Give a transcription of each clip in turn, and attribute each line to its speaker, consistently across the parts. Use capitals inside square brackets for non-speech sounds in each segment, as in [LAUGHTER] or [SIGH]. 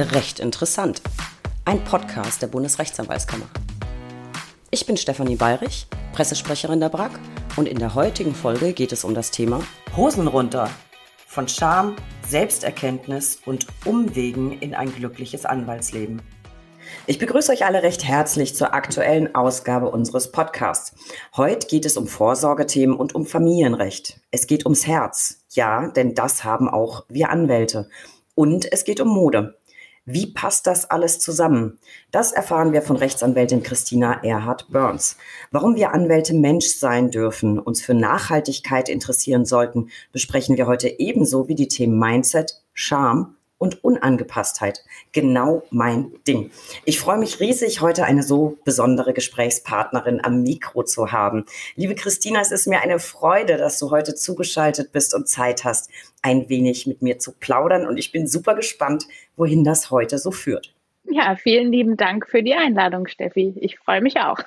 Speaker 1: Recht interessant. Ein Podcast der Bundesrechtsanwaltskammer. Ich bin Stefanie Bayrich, Pressesprecherin der BRAG und in der heutigen Folge geht es um das Thema Hosen runter. Von Scham, Selbsterkenntnis und Umwegen in ein glückliches Anwaltsleben. Ich begrüße euch alle recht herzlich zur aktuellen Ausgabe unseres Podcasts. Heute geht es um Vorsorgethemen und um Familienrecht. Es geht ums Herz. Ja, denn das haben auch wir Anwälte. Und es geht um Mode. Wie passt das alles zusammen? Das erfahren wir von Rechtsanwältin Christina Erhard Burns. Warum wir Anwälte Mensch sein dürfen, uns für Nachhaltigkeit interessieren sollten, besprechen wir heute ebenso wie die Themen Mindset, Charme und Unangepasstheit. Genau mein Ding. Ich freue mich riesig, heute eine so besondere Gesprächspartnerin am Mikro zu haben. Liebe Christina, es ist mir eine Freude, dass du heute zugeschaltet bist und Zeit hast, ein wenig mit mir zu plaudern. Und ich bin super gespannt, wohin das heute so führt.
Speaker 2: Ja, vielen lieben Dank für die Einladung, Steffi. Ich freue mich auch.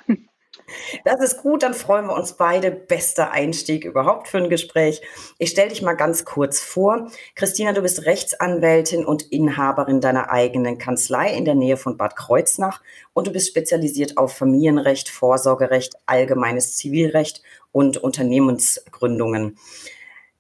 Speaker 1: Das ist gut, dann freuen wir uns beide. Bester Einstieg überhaupt für ein Gespräch. Ich stelle dich mal ganz kurz vor. Christina, du bist Rechtsanwältin und Inhaberin deiner eigenen Kanzlei in der Nähe von Bad Kreuznach und du bist spezialisiert auf Familienrecht, Vorsorgerecht, allgemeines Zivilrecht und Unternehmensgründungen.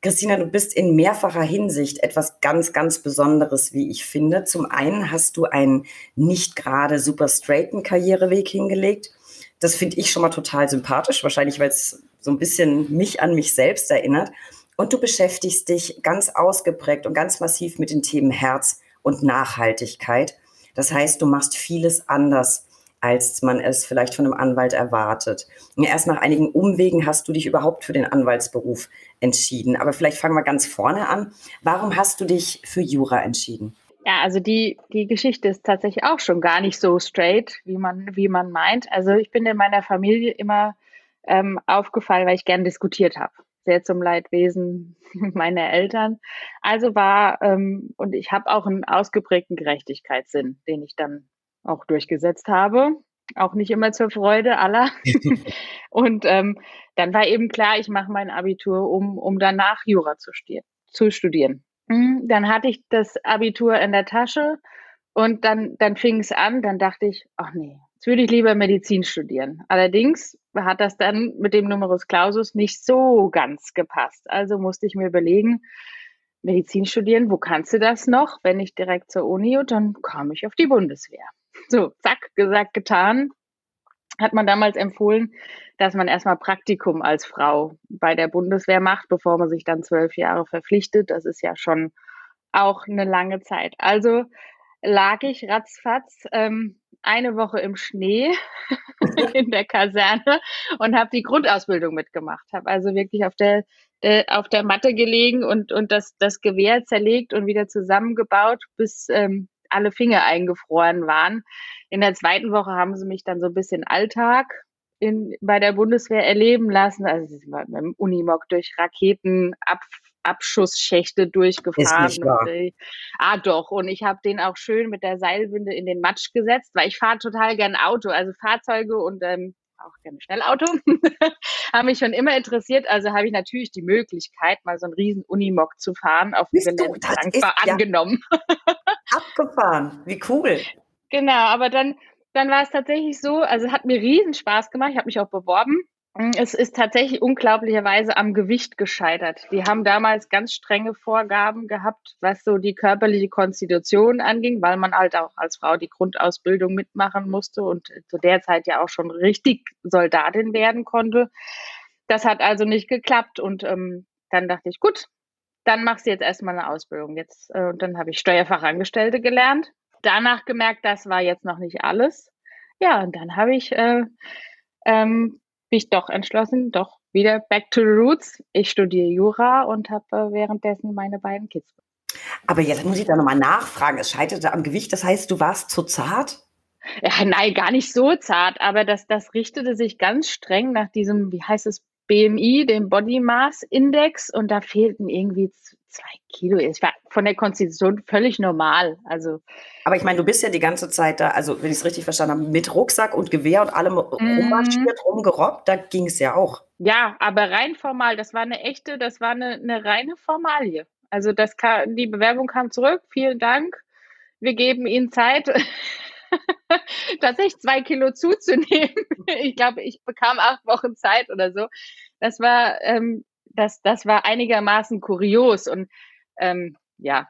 Speaker 1: Christina, du bist in mehrfacher Hinsicht etwas ganz, ganz Besonderes, wie ich finde. Zum einen hast du einen nicht gerade super straighten Karriereweg hingelegt. Das finde ich schon mal total sympathisch, wahrscheinlich weil es so ein bisschen mich an mich selbst erinnert. Und du beschäftigst dich ganz ausgeprägt und ganz massiv mit den Themen Herz und Nachhaltigkeit. Das heißt, du machst vieles anders, als man es vielleicht von einem Anwalt erwartet. Und erst nach einigen Umwegen hast du dich überhaupt für den Anwaltsberuf entschieden. Aber vielleicht fangen wir ganz vorne an. Warum hast du dich für Jura entschieden?
Speaker 2: Ja, also die, die Geschichte ist tatsächlich auch schon gar nicht so straight, wie man, wie man meint. Also ich bin in meiner Familie immer ähm, aufgefallen, weil ich gern diskutiert habe. Sehr zum Leidwesen [LAUGHS] meiner Eltern. Also war, ähm, und ich habe auch einen ausgeprägten Gerechtigkeitssinn, den ich dann auch durchgesetzt habe. Auch nicht immer zur Freude aller. [LAUGHS] [LAUGHS] und ähm, dann war eben klar, ich mache mein Abitur, um, um danach Jura zu, zu studieren. Mhm, dann hatte ich das Abitur in der Tasche und dann, dann fing es an, dann dachte ich, ach nee, jetzt würde ich lieber Medizin studieren. Allerdings hat das dann mit dem Numerus Clausus nicht so ganz gepasst. Also musste ich mir überlegen, Medizin studieren, wo kannst du das noch? Wenn nicht direkt zur Uni und dann kam ich auf die Bundeswehr. So, zack, gesagt, getan hat man damals empfohlen, dass man erstmal Praktikum als Frau bei der Bundeswehr macht, bevor man sich dann zwölf Jahre verpflichtet. Das ist ja schon auch eine lange Zeit. Also lag ich ratzfatz ähm, eine Woche im Schnee [LAUGHS] in der Kaserne und habe die Grundausbildung mitgemacht. Habe also wirklich auf der, der, auf der Matte gelegen und, und das, das Gewehr zerlegt und wieder zusammengebaut, bis ähm, alle Finger eingefroren waren. In der zweiten Woche haben sie mich dann so ein bisschen Alltag in, bei der Bundeswehr erleben lassen. Also sie sind mit dem Unimog durch Raketenabschussschächte durchgefahren. Und, äh, ah doch, und ich habe den auch schön mit der Seilwinde in den Matsch gesetzt, weil ich fahre total gern Auto, also Fahrzeuge und ähm, auch gerne Schnellauto, [LAUGHS] haben mich schon immer interessiert. Also habe ich natürlich die Möglichkeit, mal so einen riesen Unimog zu fahren, auf dem Gelände dankbar ja angenommen. [LAUGHS]
Speaker 1: Abgefahren, wie cool.
Speaker 2: Genau, aber dann, dann war es tatsächlich so, also hat mir riesen Spaß gemacht, ich habe mich auch beworben. Es ist tatsächlich unglaublicherweise am Gewicht gescheitert. Die haben damals ganz strenge Vorgaben gehabt, was so die körperliche Konstitution anging, weil man halt auch als Frau die Grundausbildung mitmachen musste und zu der Zeit ja auch schon richtig Soldatin werden konnte. Das hat also nicht geklappt und ähm, dann dachte ich, gut, dann machst du jetzt erstmal eine Ausbildung. Jetzt, äh, und dann habe ich Steuerfachangestellte gelernt. Danach gemerkt, das war jetzt noch nicht alles. Ja, und dann habe ich äh, ähm, mich doch entschlossen, doch wieder back to the roots. Ich studiere Jura und habe äh, währenddessen meine beiden Kids.
Speaker 1: Aber jetzt muss ich da nochmal nachfragen. Es scheiterte am Gewicht. Das heißt, du warst zu zart?
Speaker 2: Ja, nein, gar nicht so zart, aber das, das richtete sich ganz streng nach diesem, wie heißt es, BMI, dem Body Mass Index, und da fehlten irgendwie zwei Kilo. Ich war von der Konstitution völlig normal. Also.
Speaker 1: Aber ich meine, du bist ja die ganze Zeit da, also wenn ich es richtig verstanden habe, mit Rucksack und Gewehr und allem mm. rummarschiert, rumgerobbt, da ging es ja auch.
Speaker 2: Ja, aber rein formal, das war eine echte, das war eine, eine reine Formalie. Also das kam, die Bewerbung kam zurück, vielen Dank. wir geben Ihnen Zeit, [LAUGHS] [LAUGHS] tatsächlich zwei Kilo zuzunehmen. [LAUGHS] ich glaube, ich bekam acht Wochen Zeit oder so. Das war, ähm, das, das war einigermaßen kurios und ähm, ja,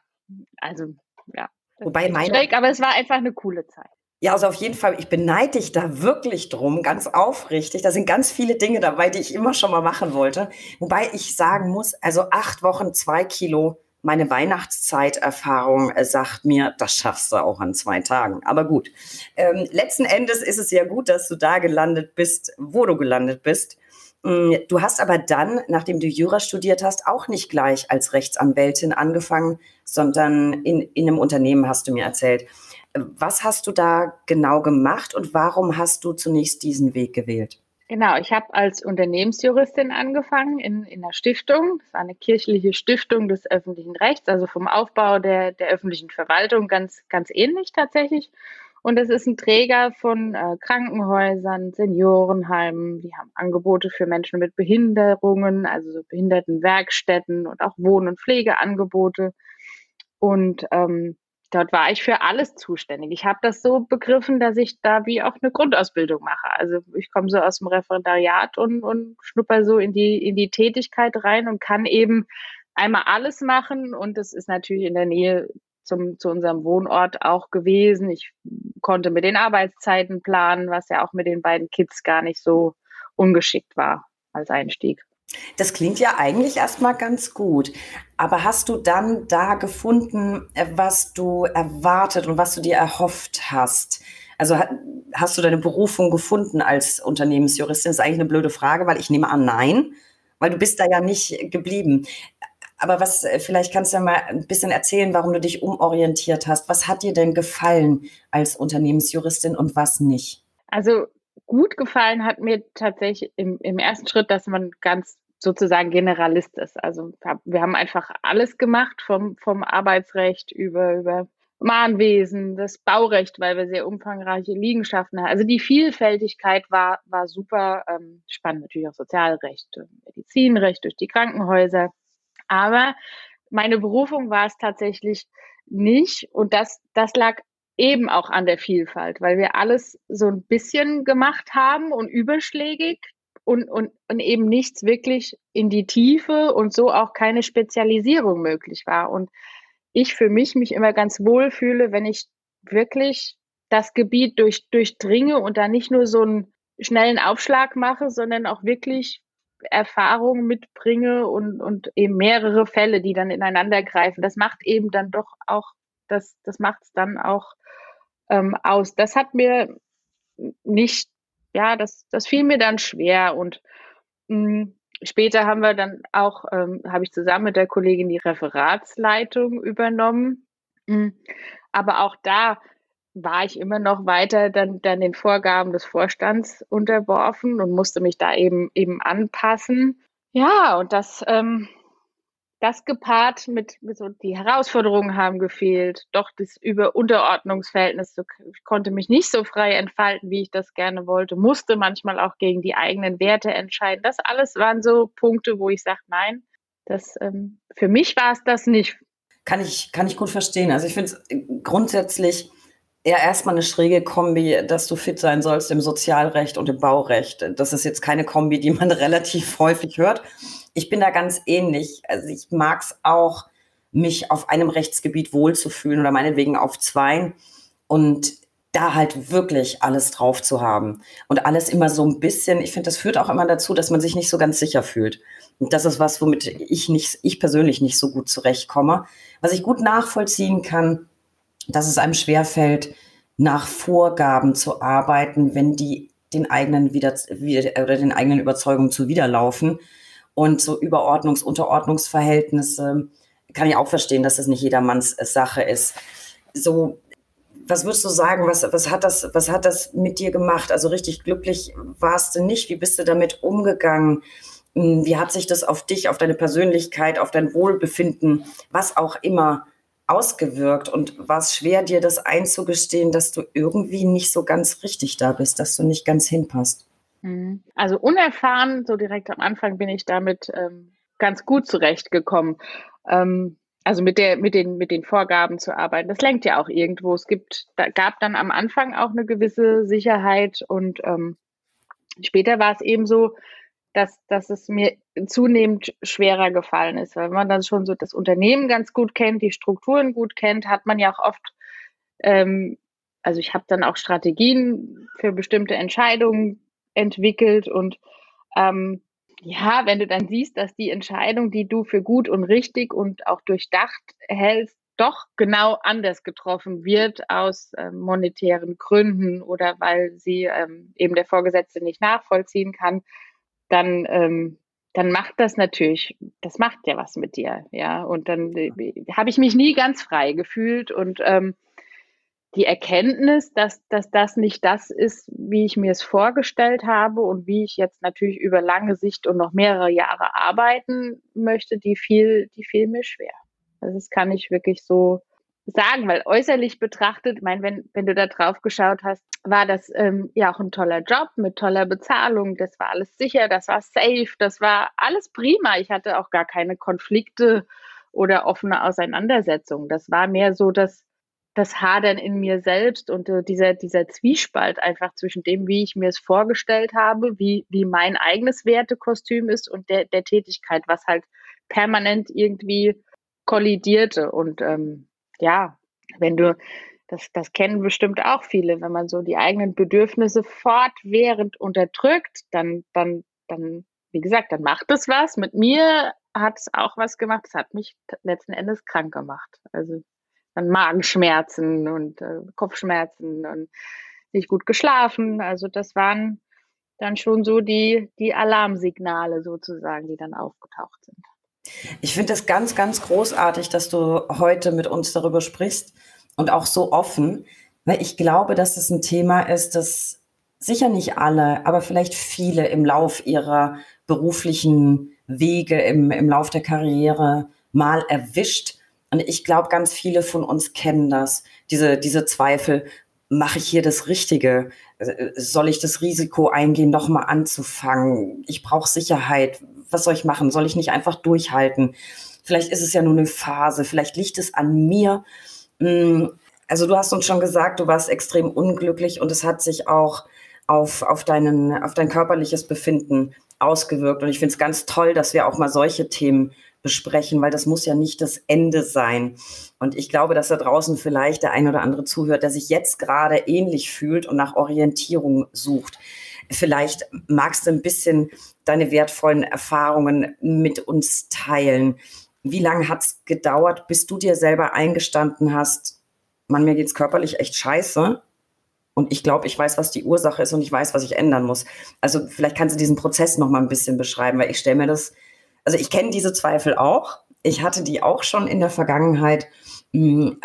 Speaker 2: also ja.
Speaker 1: Wobei meine,
Speaker 2: schräg, aber es war einfach eine coole Zeit.
Speaker 1: Ja, also auf jeden Fall, ich beneide dich da wirklich drum, ganz aufrichtig. Da sind ganz viele Dinge dabei, die ich immer schon mal machen wollte. Wobei ich sagen muss, also acht Wochen, zwei Kilo, meine Weihnachtszeiterfahrung äh, sagt mir, das schaffst du auch an zwei Tagen. Aber gut, ähm, letzten Endes ist es ja gut, dass du da gelandet bist, wo du gelandet bist. Mm, du hast aber dann, nachdem du Jura studiert hast, auch nicht gleich als Rechtsanwältin angefangen, sondern in, in einem Unternehmen hast du mir erzählt. Was hast du da genau gemacht und warum hast du zunächst diesen Weg gewählt?
Speaker 2: Genau, ich habe als Unternehmensjuristin angefangen in, in einer Stiftung. Das war eine kirchliche Stiftung des öffentlichen Rechts, also vom Aufbau der, der öffentlichen Verwaltung ganz, ganz ähnlich tatsächlich. Und es ist ein Träger von äh, Krankenhäusern, Seniorenheimen. Die haben Angebote für Menschen mit Behinderungen, also so Behindertenwerkstätten und auch Wohn- und Pflegeangebote. Und ähm, dort war ich für alles zuständig. Ich habe das so begriffen, dass ich da wie auch eine Grundausbildung mache. Also ich komme so aus dem Referendariat und, und schnupper so in die, in die Tätigkeit rein und kann eben einmal alles machen. Und das ist natürlich in der Nähe zum, zu unserem Wohnort auch gewesen. Ich konnte mit den Arbeitszeiten planen, was ja auch mit den beiden Kids gar nicht so ungeschickt war als Einstieg.
Speaker 1: Das klingt ja eigentlich erstmal ganz gut. Aber hast du dann da gefunden, äh, was du erwartet und was du dir erhofft hast? Also hast du deine Berufung gefunden als Unternehmensjuristin? Das ist eigentlich eine blöde Frage, weil ich nehme an, nein, weil du bist da ja nicht geblieben. Aber was, äh, vielleicht kannst du ja mal ein bisschen erzählen, warum du dich umorientiert hast. Was hat dir denn gefallen als Unternehmensjuristin und was nicht?
Speaker 2: Also gut gefallen hat mir tatsächlich im, im ersten Schritt, dass man ganz sozusagen Generalist ist. Also wir haben einfach alles gemacht, vom, vom Arbeitsrecht über, über Mahnwesen, das Baurecht, weil wir sehr umfangreiche Liegenschaften haben. Also die Vielfältigkeit war, war super ähm, spannend. Natürlich auch Sozialrecht, Medizinrecht durch die Krankenhäuser. Aber meine Berufung war es tatsächlich nicht. Und das, das lag eben auch an der Vielfalt, weil wir alles so ein bisschen gemacht haben und überschlägig und, und, und eben nichts wirklich in die Tiefe und so auch keine Spezialisierung möglich war. Und ich für mich mich immer ganz wohl fühle, wenn ich wirklich das Gebiet durch, durchdringe und da nicht nur so einen schnellen Aufschlag mache, sondern auch wirklich Erfahrungen mitbringe und, und eben mehrere Fälle, die dann ineinander greifen. Das macht eben dann doch auch, das, das macht es dann auch ähm, aus. Das hat mir nicht ja, das, das fiel mir dann schwer und mh, hm, später haben wir dann auch, ähm, habe ich zusammen mit der Kollegin die Referatsleitung übernommen. Mhm. Aber auch da war ich immer noch weiter dann, dann den Vorgaben des Vorstands unterworfen und musste mich da eben eben anpassen. Ja, und das ähm, das gepaart mit, so die Herausforderungen haben gefehlt, doch das über Unterordnungsverhältnis so, konnte mich nicht so frei entfalten, wie ich das gerne wollte, musste manchmal auch gegen die eigenen Werte entscheiden. Das alles waren so Punkte, wo ich sage, nein, das ähm, für mich war es das nicht.
Speaker 1: Kann ich, kann ich gut verstehen. Also ich finde es grundsätzlich ja erstmal eine schräge Kombi, dass du fit sein sollst im Sozialrecht und im Baurecht. Das ist jetzt keine Kombi, die man [LAUGHS] relativ häufig hört. Ich bin da ganz ähnlich. Also ich mag es auch, mich auf einem Rechtsgebiet wohlzufühlen oder meinetwegen auf zweien und da halt wirklich alles drauf zu haben und alles immer so ein bisschen, ich finde, das führt auch immer dazu, dass man sich nicht so ganz sicher fühlt. Und das ist was, womit ich nicht, ich persönlich nicht so gut zurechtkomme. Was ich gut nachvollziehen kann, dass es einem schwerfällt, nach Vorgaben zu arbeiten, wenn die den eigenen wieder, oder den eigenen Überzeugungen zuwiderlaufen. Und so Überordnungs-, Unterordnungsverhältnisse kann ich auch verstehen, dass das nicht jedermanns Sache ist. So, was würdest du sagen, was, was, hat das, was hat das mit dir gemacht? Also richtig glücklich warst du nicht. Wie bist du damit umgegangen? Hm, wie hat sich das auf dich, auf deine Persönlichkeit, auf dein Wohlbefinden, was auch immer ausgewirkt? Und war es schwer, dir das einzugestehen, dass du irgendwie nicht so ganz richtig da bist, dass du nicht ganz hinpasst?
Speaker 2: Mhm. Also unerfahren, so direkt am Anfang bin ich damit ähm, ganz gut zurechtgekommen. Ähm, also mit der, mit den, mit den Vorgaben zu arbeiten. Das lenkt ja auch irgendwo. Es gibt, da gab dann am Anfang auch eine gewisse Sicherheit und ähm, später war es eben so, dass, dass es mir zunehmend schwerer gefallen ist. Weil man dann schon so das Unternehmen ganz gut kennt, die Strukturen gut kennt, hat man ja auch oft, ähm, also ich habe dann auch Strategien für bestimmte Entscheidungen entwickelt und ähm, ja, wenn du dann siehst, dass die Entscheidung, die du für gut und richtig und auch durchdacht hältst, doch genau anders getroffen wird aus äh, monetären Gründen oder weil sie ähm, eben der Vorgesetzte nicht nachvollziehen kann, dann, ähm, dann macht das natürlich, das macht ja was mit dir, ja. Und dann äh, habe ich mich nie ganz frei gefühlt und ähm, die Erkenntnis, dass, dass das nicht das ist, wie ich mir es vorgestellt habe und wie ich jetzt natürlich über lange Sicht und noch mehrere Jahre arbeiten möchte, die fiel, die fiel mir schwer. Also das kann ich wirklich so sagen, weil äußerlich betrachtet, ich meine, wenn, wenn du da drauf geschaut hast, war das ähm, ja auch ein toller Job mit toller Bezahlung. Das war alles sicher, das war safe, das war alles prima. Ich hatte auch gar keine Konflikte oder offene Auseinandersetzungen. Das war mehr so, dass das Hadern in mir selbst und äh, dieser, dieser Zwiespalt einfach zwischen dem, wie ich mir es vorgestellt habe, wie, wie mein eigenes Wertekostüm ist und der, der Tätigkeit, was halt permanent irgendwie kollidierte. Und ähm, ja, wenn du, das, das kennen bestimmt auch viele, wenn man so die eigenen Bedürfnisse fortwährend unterdrückt, dann, dann, dann, wie gesagt, dann macht es was. Mit mir hat es auch was gemacht. Es hat mich letzten Endes krank gemacht. Also dann Magenschmerzen und äh, Kopfschmerzen und nicht gut geschlafen. Also das waren dann schon so die, die Alarmsignale sozusagen, die dann aufgetaucht sind.
Speaker 1: Ich finde es ganz, ganz großartig, dass du heute mit uns darüber sprichst und auch so offen, weil ich glaube, dass es ein Thema ist, das sicher nicht alle, aber vielleicht viele im Lauf ihrer beruflichen Wege, im, im Lauf der Karriere mal erwischt und ich glaube, ganz viele von uns kennen das, diese, diese Zweifel, mache ich hier das Richtige? Soll ich das Risiko eingehen, nochmal anzufangen? Ich brauche Sicherheit. Was soll ich machen? Soll ich nicht einfach durchhalten? Vielleicht ist es ja nur eine Phase, vielleicht liegt es an mir. Mm, also du hast uns schon gesagt, du warst extrem unglücklich und es hat sich auch auf, auf, deinen, auf dein körperliches Befinden ausgewirkt. Und ich finde es ganz toll, dass wir auch mal solche Themen besprechen, weil das muss ja nicht das Ende sein. Und ich glaube, dass da draußen vielleicht der ein oder andere zuhört, der sich jetzt gerade ähnlich fühlt und nach Orientierung sucht. Vielleicht magst du ein bisschen deine wertvollen Erfahrungen mit uns teilen. Wie lange hat es gedauert, bis du dir selber eingestanden hast, man, mir geht's körperlich echt scheiße. Und ich glaube, ich weiß, was die Ursache ist und ich weiß, was ich ändern muss. Also vielleicht kannst du diesen Prozess noch mal ein bisschen beschreiben, weil ich stelle mir das also ich kenne diese Zweifel auch. Ich hatte die auch schon in der Vergangenheit. Hm,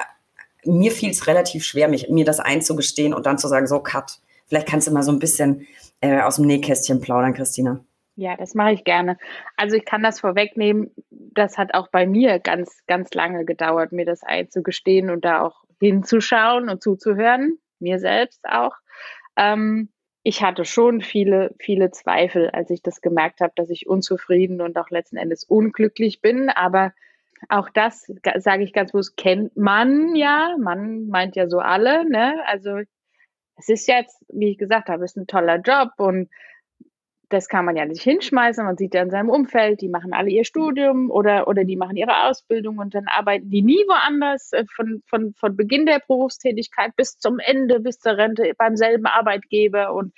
Speaker 1: mir fiel es relativ schwer, mich, mir das einzugestehen und dann zu sagen, so, Cut. Vielleicht kannst du mal so ein bisschen äh, aus dem Nähkästchen plaudern, Christina.
Speaker 2: Ja, das mache ich gerne. Also ich kann das vorwegnehmen. Das hat auch bei mir ganz, ganz lange gedauert, mir das einzugestehen und da auch hinzuschauen und zuzuhören, mir selbst auch. Ähm, ich hatte schon viele, viele Zweifel, als ich das gemerkt habe, dass ich unzufrieden und auch letzten Endes unglücklich bin. Aber auch das, sage ich ganz bewusst, kennt man ja. Man meint ja so alle. Ne? Also es ist jetzt, wie ich gesagt habe, ist ein toller Job und das kann man ja nicht hinschmeißen. Man sieht ja in seinem Umfeld, die machen alle ihr Studium oder, oder die machen ihre Ausbildung und dann arbeiten die nie woanders äh, von, von, von Beginn der Berufstätigkeit bis zum Ende, bis zur Rente beim selben Arbeitgeber. Und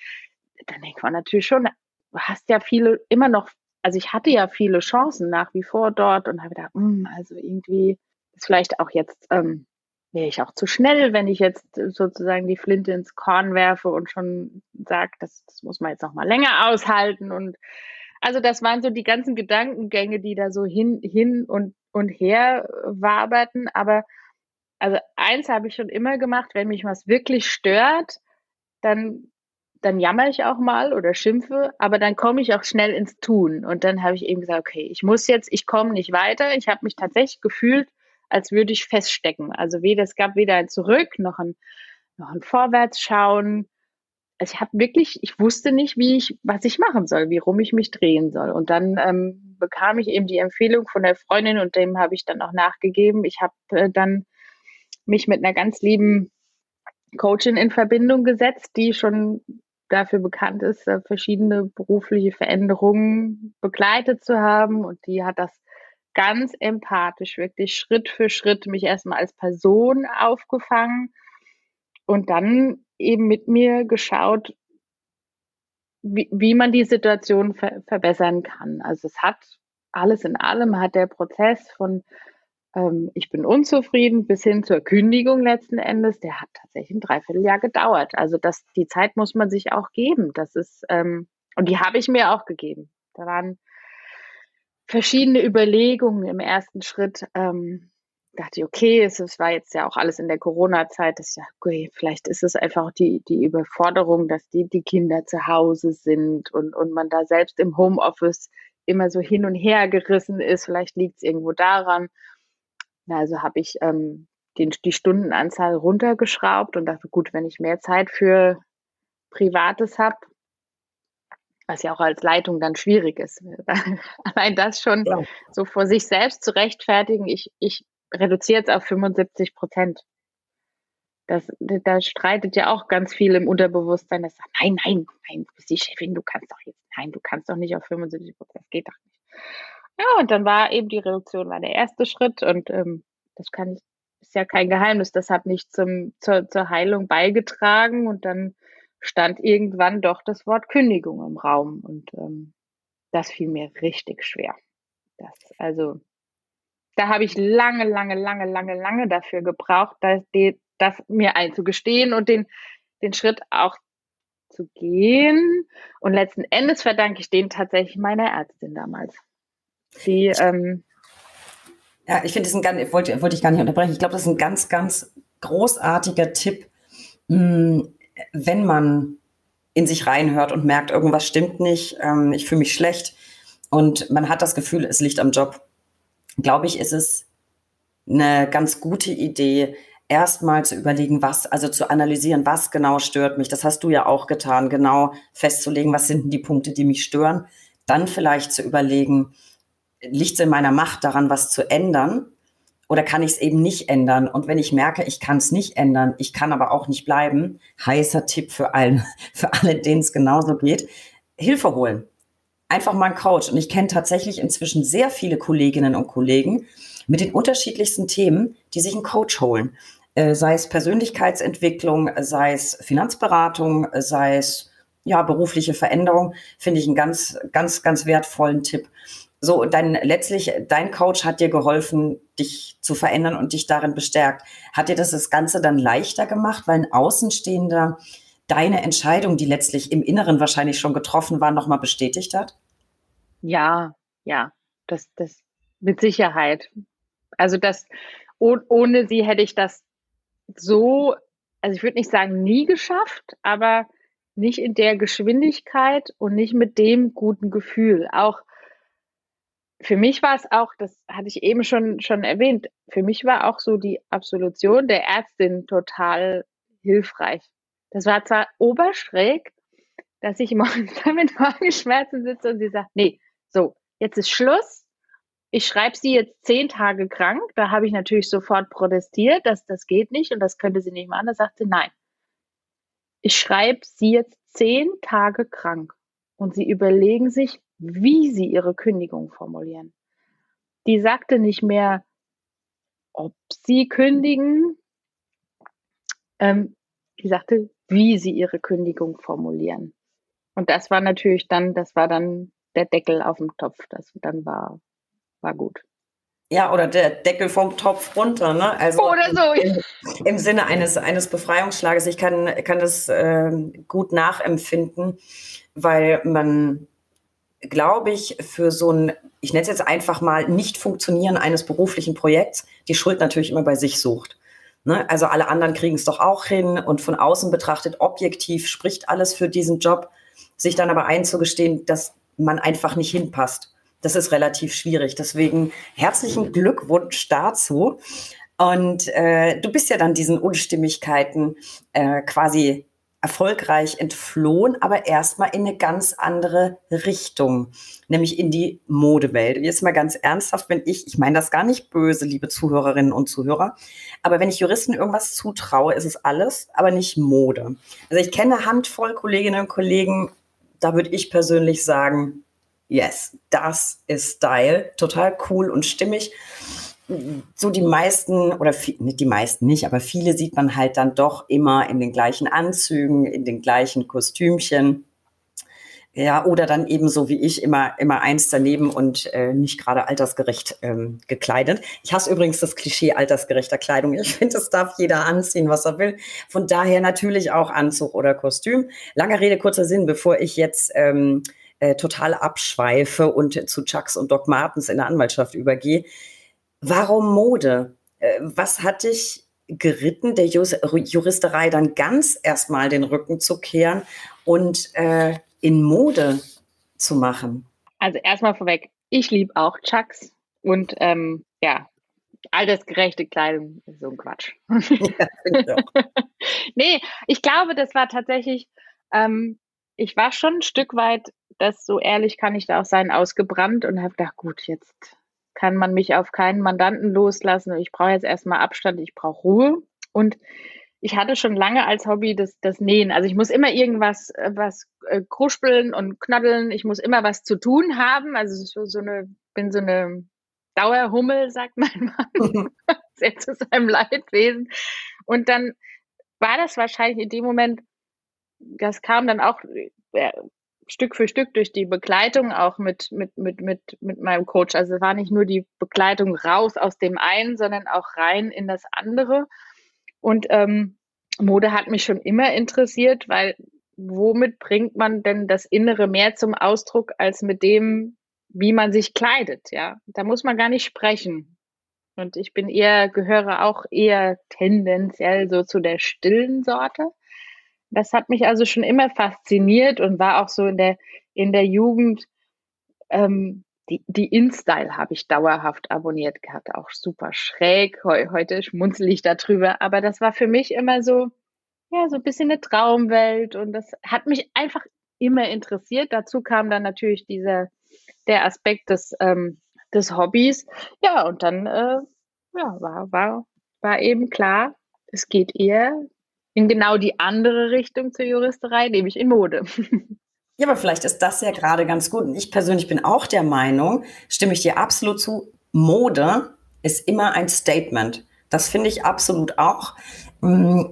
Speaker 2: dann denkt man natürlich schon, du hast ja viele immer noch, also ich hatte ja viele Chancen nach wie vor dort und habe gedacht, mh, hm, also irgendwie ist vielleicht auch jetzt ähm, wäre ich auch zu schnell, wenn ich jetzt sozusagen die Flinte ins Korn werfe und schon sage, das, das muss man jetzt noch mal länger aushalten. Und also das waren so die ganzen Gedankengänge, die da so hin, hin und, und her waberten. Aber also eins habe ich schon immer gemacht, wenn mich was wirklich stört, dann dann jammer ich auch mal oder schimpfe, aber dann komme ich auch schnell ins Tun. Und dann habe ich eben gesagt, okay, ich muss jetzt, ich komme nicht weiter. Ich habe mich tatsächlich gefühlt, als würde ich feststecken. Also weder, es gab weder ein Zurück noch ein, noch ein Vorwärtsschauen. also ich habe wirklich, ich wusste nicht, wie ich, was ich machen soll, wie rum ich mich drehen soll. Und dann ähm, bekam ich eben die Empfehlung von der Freundin und dem habe ich dann auch nachgegeben. Ich habe äh, dann mich mit einer ganz lieben Coachin in Verbindung gesetzt, die schon dafür bekannt ist, äh, verschiedene berufliche Veränderungen begleitet zu haben. Und die hat das ganz empathisch, wirklich Schritt für Schritt mich erstmal als Person aufgefangen und dann eben mit mir geschaut, wie, wie man die Situation ver verbessern kann. Also es hat alles in allem, hat der Prozess von ähm, ich bin unzufrieden bis hin zur Kündigung letzten Endes, der hat tatsächlich ein Dreivierteljahr gedauert. Also das, die Zeit muss man sich auch geben. Das ist, ähm, und die habe ich mir auch gegeben. Da waren verschiedene Überlegungen im ersten Schritt. Ähm, dachte ich, okay, es, es war jetzt ja auch alles in der Corona-Zeit, okay, vielleicht ist es einfach die, die Überforderung, dass die, die Kinder zu Hause sind und, und man da selbst im Homeoffice immer so hin und her gerissen ist. Vielleicht liegt es irgendwo daran. Also habe ich ähm, den, die Stundenanzahl runtergeschraubt und dachte, gut, wenn ich mehr Zeit für Privates habe, was ja auch als Leitung dann schwierig ist. [LAUGHS] Allein das schon ja. so vor sich selbst zu rechtfertigen, ich, ich reduziere es auf 75 Prozent. Das, da streitet ja auch ganz viel im Unterbewusstsein, das sagt, nein, nein, nein, du bist die Chefin, du kannst doch jetzt, nein, du kannst doch nicht auf 75 Prozent, das geht doch nicht. Ja, und dann war eben die Reduktion war der erste Schritt und ähm, das kann ich, ist ja kein Geheimnis, das hat nicht zum, zur, zur Heilung beigetragen und dann stand irgendwann doch das Wort Kündigung im Raum und ähm, das fiel mir richtig schwer. Das, also da habe ich lange, lange, lange, lange, lange dafür gebraucht, das, das mir einzugestehen und den, den Schritt auch zu gehen. Und letzten Endes verdanke ich den tatsächlich meiner Ärztin damals. Die, ähm,
Speaker 1: ja, ich finde, das ein ganz, wollte, wollte ich gar nicht unterbrechen. Ich glaube, das ist ein ganz, ganz großartiger Tipp, mh, wenn man in sich reinhört und merkt, irgendwas stimmt nicht, ähm, ich fühle mich schlecht und man hat das Gefühl, es liegt am Job, glaube ich, ist es eine ganz gute Idee, erstmal zu überlegen, was, also zu analysieren, was genau stört mich. Das hast du ja auch getan, genau festzulegen, was sind die Punkte, die mich stören. Dann vielleicht zu überlegen, liegt es in meiner Macht daran, was zu ändern? Oder kann ich es eben nicht ändern? Und wenn ich merke, ich kann es nicht ändern, ich kann aber auch nicht bleiben, heißer Tipp für alle, [LAUGHS] für alle, denen es genauso geht, Hilfe holen. Einfach mal einen Coach. Und ich kenne tatsächlich inzwischen sehr viele Kolleginnen und Kollegen mit den unterschiedlichsten Themen, die sich einen Coach holen. Äh, sei es Persönlichkeitsentwicklung, sei es Finanzberatung, sei es ja, berufliche Veränderung, finde ich einen ganz, ganz, ganz wertvollen Tipp. So, und dann letztlich, dein Coach hat dir geholfen, dich zu verändern und dich darin bestärkt. Hat dir das das Ganze dann leichter gemacht, weil ein Außenstehender deine Entscheidung, die letztlich im Inneren wahrscheinlich schon getroffen war, nochmal bestätigt hat?
Speaker 2: Ja, ja, das, das mit Sicherheit. Also das, oh, ohne sie hätte ich das so, also ich würde nicht sagen nie geschafft, aber nicht in der Geschwindigkeit und nicht mit dem guten Gefühl. Auch für mich war es auch, das hatte ich eben schon, schon erwähnt, für mich war auch so die Absolution der Ärztin total hilfreich. Das war zwar oberschräg, dass ich [LAUGHS] morgens mit Magenschmerzen sitze und sie sagt, nee, so, jetzt ist Schluss. Ich schreibe sie jetzt zehn Tage krank. Da habe ich natürlich sofort protestiert, dass das geht nicht und das könnte sie nicht machen. Da sagt sie, nein. Ich schreibe sie jetzt zehn Tage krank. Und sie überlegen sich, wie sie ihre Kündigung formulieren. Die sagte nicht mehr, ob sie kündigen, ähm, die sagte, wie sie ihre Kündigung formulieren. Und das war natürlich dann, das war dann der Deckel auf dem Topf. Das dann war, war gut.
Speaker 1: Ja, oder der Deckel vom Topf runter, ne? Also
Speaker 2: oder so.
Speaker 1: Im, im Sinne eines, eines Befreiungsschlages. Ich kann, kann das äh, gut nachempfinden, weil man glaube ich, für so ein, ich nenne es jetzt einfach mal, Nicht-Funktionieren eines beruflichen Projekts, die Schuld natürlich immer bei sich sucht. Ne? Also alle anderen kriegen es doch auch hin und von außen betrachtet, objektiv spricht alles für diesen Job, sich dann aber einzugestehen, dass man einfach nicht hinpasst. Das ist relativ schwierig. Deswegen herzlichen Glückwunsch dazu. Und äh, du bist ja dann diesen Unstimmigkeiten äh, quasi erfolgreich entflohen, aber erstmal in eine ganz andere Richtung, nämlich in die Modewelt. Und jetzt mal ganz ernsthaft, wenn ich, ich meine das gar nicht böse, liebe Zuhörerinnen und Zuhörer, aber wenn ich Juristen irgendwas zutraue, ist es alles, aber nicht Mode. Also ich kenne Handvoll Kolleginnen und Kollegen, da würde ich persönlich sagen, yes, das ist Style, total cool und stimmig so die meisten oder nicht die meisten nicht, aber viele sieht man halt dann doch immer in den gleichen Anzügen, in den gleichen Kostümchen. Ja, oder dann eben so wie ich immer, immer eins daneben und äh, nicht gerade altersgerecht ähm, gekleidet. Ich hasse übrigens das Klischee altersgerechter Kleidung. Ich finde, es darf jeder anziehen, was er will. Von daher natürlich auch Anzug oder Kostüm. Lange Rede, kurzer Sinn, bevor ich jetzt ähm, äh, total abschweife und zu Chucks und Doc Martens in der Anwaltschaft übergehe. Warum Mode? Äh, was hat dich geritten, der Juristerei dann ganz erstmal den Rücken zu kehren und äh, in Mode zu machen?
Speaker 2: Also erstmal vorweg, ich liebe auch Chucks und ähm, ja, altersgerechte Kleidung ist so ein Quatsch. Ja, ich [LAUGHS] nee, ich glaube, das war tatsächlich, ähm, ich war schon ein Stück weit, das so ehrlich kann ich da auch sein, ausgebrannt und habe gedacht, gut, jetzt kann man mich auf keinen Mandanten loslassen. Ich brauche jetzt erstmal Abstand, ich brauche Ruhe. Und ich hatte schon lange als Hobby das, das Nähen. Also ich muss immer irgendwas äh, was äh, kruspeln und knoddeln. Ich muss immer was zu tun haben. Also so, so eine, bin so eine Dauerhummel, sagt mein Mann. [LAUGHS] [LAUGHS] Sehr zu seinem Leidwesen. Und dann war das wahrscheinlich in dem Moment, das kam dann auch äh, Stück für Stück durch die Begleitung auch mit, mit, mit, mit, mit meinem Coach. Also es war nicht nur die Begleitung raus aus dem einen, sondern auch rein in das andere. Und ähm, Mode hat mich schon immer interessiert, weil womit bringt man denn das Innere mehr zum Ausdruck als mit dem, wie man sich kleidet? Ja, da muss man gar nicht sprechen. Und ich bin eher, gehöre auch eher tendenziell so zu der stillen Sorte. Das hat mich also schon immer fasziniert und war auch so in der, in der Jugend, ähm, die, die InStyle habe ich dauerhaft abonniert gehabt, auch super schräg. Heu, heute schmunzel ich darüber, aber das war für mich immer so, ja, so ein bisschen eine Traumwelt und das hat mich einfach immer interessiert. Dazu kam dann natürlich dieser, der Aspekt des, ähm, des Hobbys. Ja, und dann, äh, ja, war, war, war eben klar, es geht eher in genau die andere Richtung zur Juristerei, nämlich in Mode.
Speaker 1: Ja, aber vielleicht ist das ja gerade ganz gut. Und ich persönlich bin auch der Meinung, stimme ich dir absolut zu, Mode ist immer ein Statement. Das finde ich absolut auch. Mm,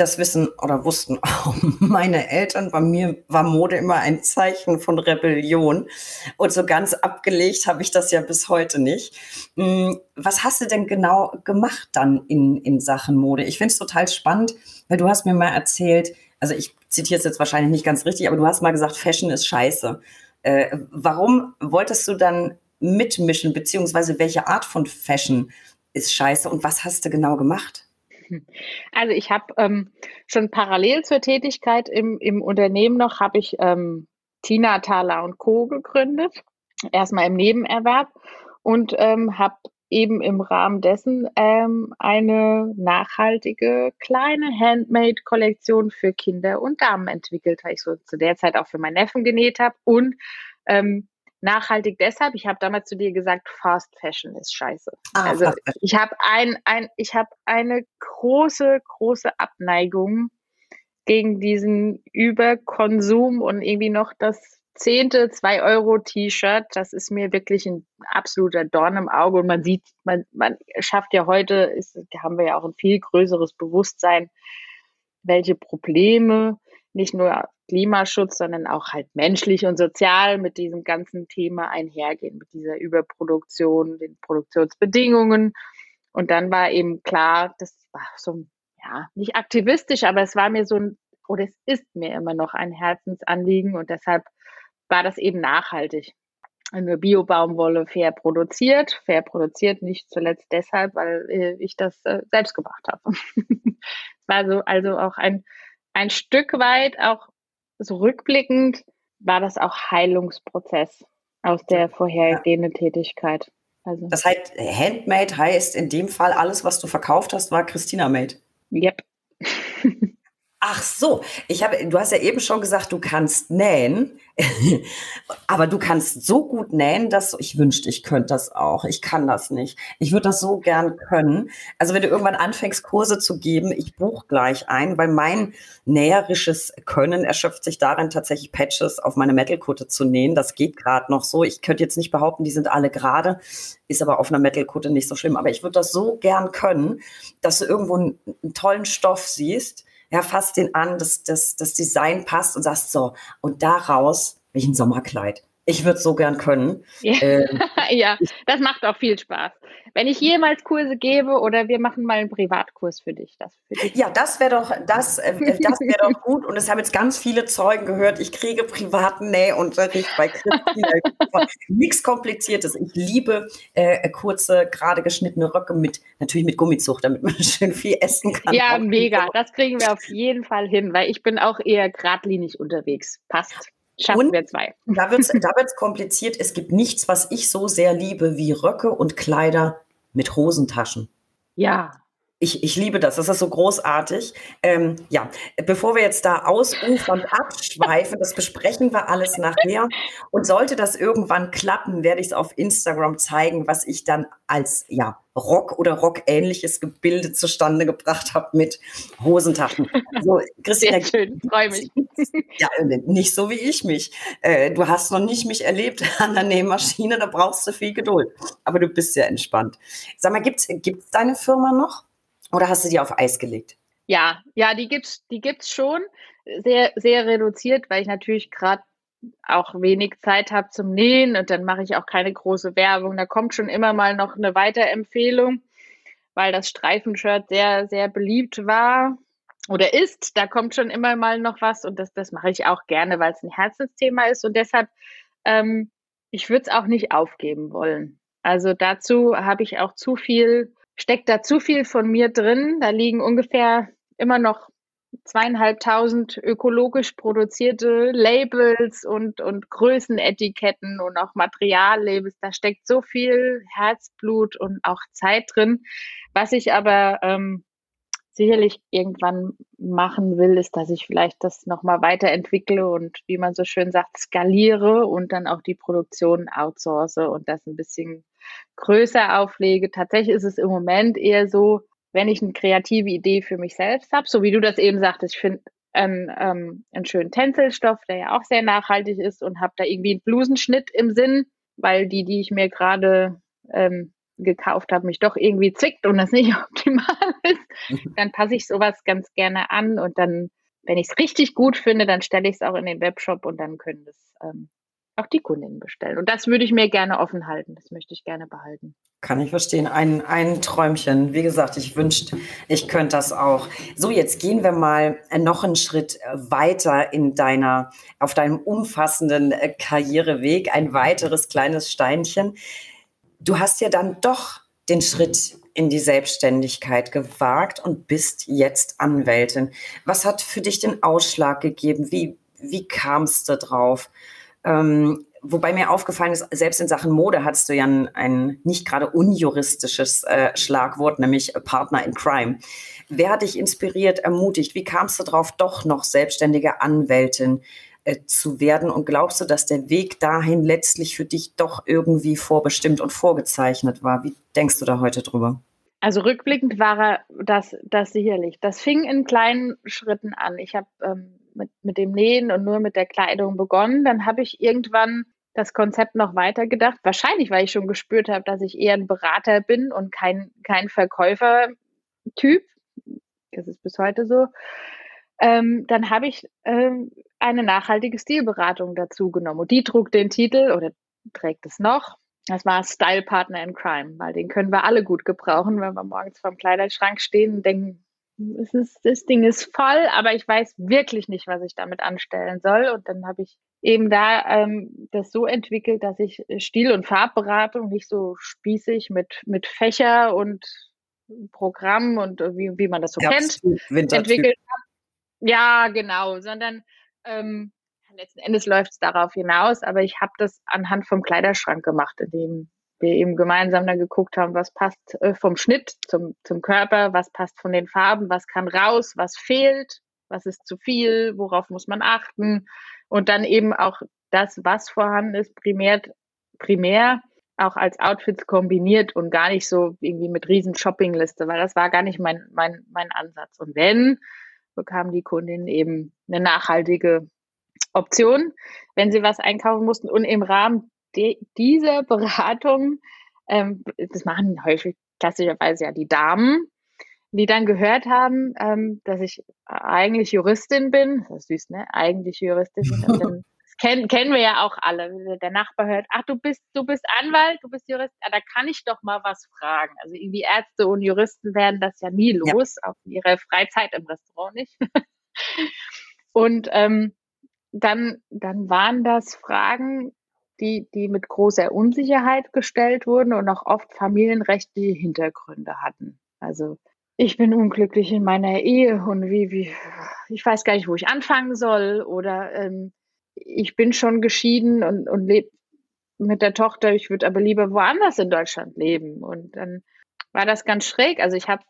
Speaker 1: das wissen oder wussten [LAUGHS] auch meine Eltern. Bei mir war Mode immer ein Zeichen von Rebellion. Und so ganz abgelegt habe ich das ja bis heute nicht. Mm, was hast du denn genau gemacht dann in, in Sachen Mode? Ich finde es total spannend, weil du hast mir mal erzählt, also ich zitiere es jetzt wahrscheinlich nicht ganz richtig, aber du hast mal gesagt, Fashion ist scheiße. Äh, warum wolltest du dann mitmischen, beziehungsweise welche Art von Fashion ist scheiße und was hast du genau gemacht? [LAUGHS]
Speaker 2: Also ich habe ähm, schon parallel zur Tätigkeit im, im Unternehmen noch, habe ich ähm, Tina Thaler und Co. gegründet, erstmal im Nebenerwerb und ähm, habe eben im Rahmen dessen ähm, eine nachhaltige kleine Handmade-Kollektion für Kinder und Damen entwickelt, weil ich so zu der Zeit auch für meinen Neffen genäht habe und ähm, nachhaltig deshalb, ich habe damals zu dir gesagt, Fast Fashion ist scheiße. Ah, also ich habe ein, ein, ich habe eine große, große Abneigung gegen diesen Überkonsum und irgendwie noch das zehnte 2-Euro-T-Shirt. Das ist mir wirklich ein absoluter Dorn im Auge. Und man sieht, man, man schafft ja heute, ist, haben wir ja auch ein viel größeres Bewusstsein, welche Probleme nicht nur Klimaschutz, sondern auch halt menschlich und sozial mit diesem ganzen Thema einhergehen, mit dieser Überproduktion, den Produktionsbedingungen. Und dann war eben klar, das war so, ja, nicht aktivistisch, aber es war mir so ein, oder es ist mir immer noch ein Herzensanliegen und deshalb war das eben nachhaltig. Nur Bio-Baumwolle fair produziert, fair produziert nicht zuletzt deshalb, weil äh, ich das äh, selbst gemacht habe. [LAUGHS] es war so also auch ein, ein Stück weit auch so rückblickend war das auch Heilungsprozess aus der vorhergehenden ja. Tätigkeit.
Speaker 1: Also. Das heißt, Handmade heißt in dem Fall alles, was du verkauft hast, war Christina Made.
Speaker 2: Yep. [LAUGHS]
Speaker 1: Ach so, ich habe, du hast ja eben schon gesagt, du kannst nähen, [LAUGHS] aber du kannst so gut nähen, dass ich wünschte, ich könnte das auch. Ich kann das nicht. Ich würde das so gern können. Also wenn du irgendwann anfängst, Kurse zu geben, ich buche gleich ein, weil mein näherisches Können erschöpft sich darin, tatsächlich Patches auf meine Metalkutte zu nähen. Das geht gerade noch so. Ich könnte jetzt nicht behaupten, die sind alle gerade, ist aber auf einer Metalkutte nicht so schlimm. Aber ich würde das so gern können, dass du irgendwo einen, einen tollen Stoff siehst ja, fasst den an, dass das, Design passt und sagst so, und daraus will ich ein Sommerkleid. Ich würde so gern können.
Speaker 2: Ja. Ähm, [LAUGHS] ja, das macht auch viel Spaß. Wenn ich jemals Kurse gebe oder wir machen mal einen Privatkurs für dich. Das für dich.
Speaker 1: Ja, das wäre doch, das, äh, das wäre doch [LAUGHS] gut. Und es haben jetzt ganz viele Zeugen gehört, ich kriege privaten Nähunterricht bei Christina. [LAUGHS] Nichts Kompliziertes. Ich liebe äh, kurze, gerade geschnittene Röcke mit, natürlich mit Gummizucht, damit man schön viel essen kann.
Speaker 2: Ja, mega. Das kriegen wir auf jeden Fall hin, weil ich bin auch eher geradlinig unterwegs. Passt. Schaffen und wir zwei. [LAUGHS]
Speaker 1: Da wird es da wird's kompliziert. Es gibt nichts, was ich so sehr liebe wie Röcke und Kleider mit Hosentaschen.
Speaker 2: Ja,
Speaker 1: ich, ich liebe das, das ist so großartig. Ähm, ja, bevor wir jetzt da ausufern und abschweifen, das besprechen wir alles nachher. Und sollte das irgendwann klappen, werde ich es auf Instagram zeigen, was ich dann als ja, Rock oder Rock-ähnliches Gebilde zustande gebracht habe mit Hosentaschen.
Speaker 2: So, Christina, Sehr schön, freue mich.
Speaker 1: Ja, nicht so wie ich mich. Äh, du hast noch nicht mich erlebt [LAUGHS] an der Nähmaschine, da brauchst du viel Geduld. Aber du bist ja entspannt. Sag mal, gibt es deine Firma noch? Oder hast du die auf Eis gelegt?
Speaker 2: Ja, ja, die gibt's, die gibt's schon. Sehr, sehr reduziert, weil ich natürlich gerade auch wenig Zeit habe zum Nähen und dann mache ich auch keine große Werbung. Da kommt schon immer mal noch eine Weiterempfehlung, weil das Streifenshirt sehr, sehr beliebt war oder ist. Da kommt schon immer mal noch was und das, das mache ich auch gerne, weil es ein Herzensthema ist und deshalb, ähm, ich würde es auch nicht aufgeben wollen. Also dazu habe ich auch zu viel steckt da zu viel von mir drin. Da liegen ungefähr immer noch zweieinhalbtausend ökologisch produzierte Labels und, und Größenetiketten und auch Materiallabels. Da steckt so viel Herzblut und auch Zeit drin. Was ich aber ähm, sicherlich irgendwann machen will, ist, dass ich vielleicht das nochmal weiterentwickle und wie man so schön sagt, skaliere und dann auch die Produktion outsource und das ein bisschen größer auflege. Tatsächlich ist es im Moment eher so, wenn ich eine kreative Idee für mich selbst habe, so wie du das eben sagtest, ich finde einen, ähm, einen schönen Tänzelstoff, der ja auch sehr nachhaltig ist und habe da irgendwie einen Blusenschnitt im Sinn, weil die, die ich mir gerade ähm, gekauft habe, mich doch irgendwie zwickt und das nicht [LAUGHS] optimal ist, mhm. dann passe ich sowas ganz gerne an und dann, wenn ich es richtig gut finde, dann stelle ich es auch in den Webshop und dann können das ähm, auch die Kundinnen bestellen. Und das würde ich mir gerne offen halten. Das möchte ich gerne behalten.
Speaker 1: Kann ich verstehen. Ein, ein Träumchen. Wie gesagt, ich wünschte, ich könnte das auch. So, jetzt gehen wir mal noch einen Schritt weiter in deiner, auf deinem umfassenden äh, Karriereweg. Ein weiteres kleines Steinchen. Du hast ja dann doch den Schritt in die Selbstständigkeit gewagt und bist jetzt Anwältin. Was hat für dich den Ausschlag gegeben? Wie, wie kamst du drauf? Ähm, wobei mir aufgefallen ist, selbst in Sachen Mode hattest du ja ein, ein nicht gerade unjuristisches äh, Schlagwort, nämlich Partner in Crime. Wer hat dich inspiriert, ermutigt? Wie kamst du darauf, doch noch selbstständige Anwältin äh, zu werden? Und glaubst du, dass der Weg dahin letztlich für dich doch irgendwie vorbestimmt und vorgezeichnet war? Wie denkst du da heute drüber?
Speaker 2: Also rückblickend war das, das sicherlich. Das fing in kleinen Schritten an. Ich habe ähm, mit, mit dem Nähen und nur mit der Kleidung begonnen. Dann habe ich irgendwann das Konzept noch weitergedacht. Wahrscheinlich, weil ich schon gespürt habe, dass ich eher ein Berater bin und kein, kein Verkäufertyp. Das ist bis heute so. Ähm, dann habe ich ähm, eine nachhaltige Stilberatung dazu genommen. Und die trug den Titel oder trägt es noch. Das war Style Partner in Crime, weil den können wir alle gut gebrauchen, wenn wir morgens vorm Kleiderschrank stehen und denken, ist, das Ding ist voll, aber ich weiß wirklich nicht, was ich damit anstellen soll. Und dann habe ich eben da ähm, das so entwickelt, dass ich Stil- und Farbberatung nicht so spießig mit, mit Fächer und Programm und wie, wie man das so kennt, entwickelt habe. Ja, genau, sondern ähm, letzten Endes läuft es darauf hinaus, aber ich habe das anhand vom Kleiderschrank gemacht, in dem wir eben gemeinsam dann geguckt haben, was passt äh, vom Schnitt zum, zum Körper, was passt von den Farben, was kann raus, was fehlt. was ist zu viel, worauf muss man achten und dann eben auch das, was vorhanden ist, primär, primär auch als Outfits kombiniert und gar nicht so irgendwie mit riesen Shoppingliste, weil das war gar nicht mein, mein, mein Ansatz. Und wenn, bekam die Kundin eben eine nachhaltige Option, wenn sie was einkaufen mussten. Und im Rahmen dieser Beratung, ähm, das machen häufig klassischerweise ja die Damen, die dann gehört haben, ähm, dass ich eigentlich Juristin bin. Das ist süß, ne? Eigentlich Juristin [LAUGHS] bin. Dann, kennen, kennen wir ja auch alle. Der Nachbar hört, ach, du bist, du bist Anwalt, du bist Jurist, ja, da kann ich doch mal was fragen. Also irgendwie Ärzte und Juristen werden das ja nie los, ja. auf ihre Freizeit im Restaurant nicht. [LAUGHS] und ähm, dann, dann waren das Fragen, die, die mit großer Unsicherheit gestellt wurden und auch oft familienrechtliche Hintergründe hatten. Also ich bin unglücklich in meiner Ehe und wie, wie, ich weiß gar nicht, wo ich anfangen soll oder ähm, ich bin schon geschieden und, und lebe mit der Tochter, ich würde aber lieber woanders in Deutschland leben. Und dann war das ganz schräg. Also ich habe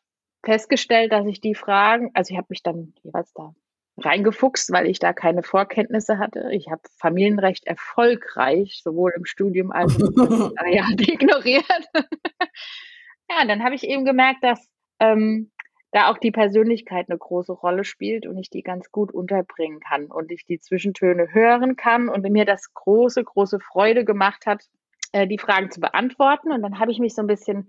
Speaker 2: festgestellt, dass ich die Fragen, also ich habe mich dann jeweils da reingefuchst, weil ich da keine Vorkenntnisse hatte. Ich habe Familienrecht erfolgreich, sowohl im Studium als auch im [LAUGHS] Jahr [LAUGHS] ignoriert. [LAUGHS] ja, dann habe ich eben gemerkt, dass ähm, da auch die Persönlichkeit eine große Rolle spielt und ich die ganz gut unterbringen kann und ich die Zwischentöne hören kann und mir das große, große Freude gemacht hat, äh, die Fragen zu beantworten. Und dann habe ich mich so ein bisschen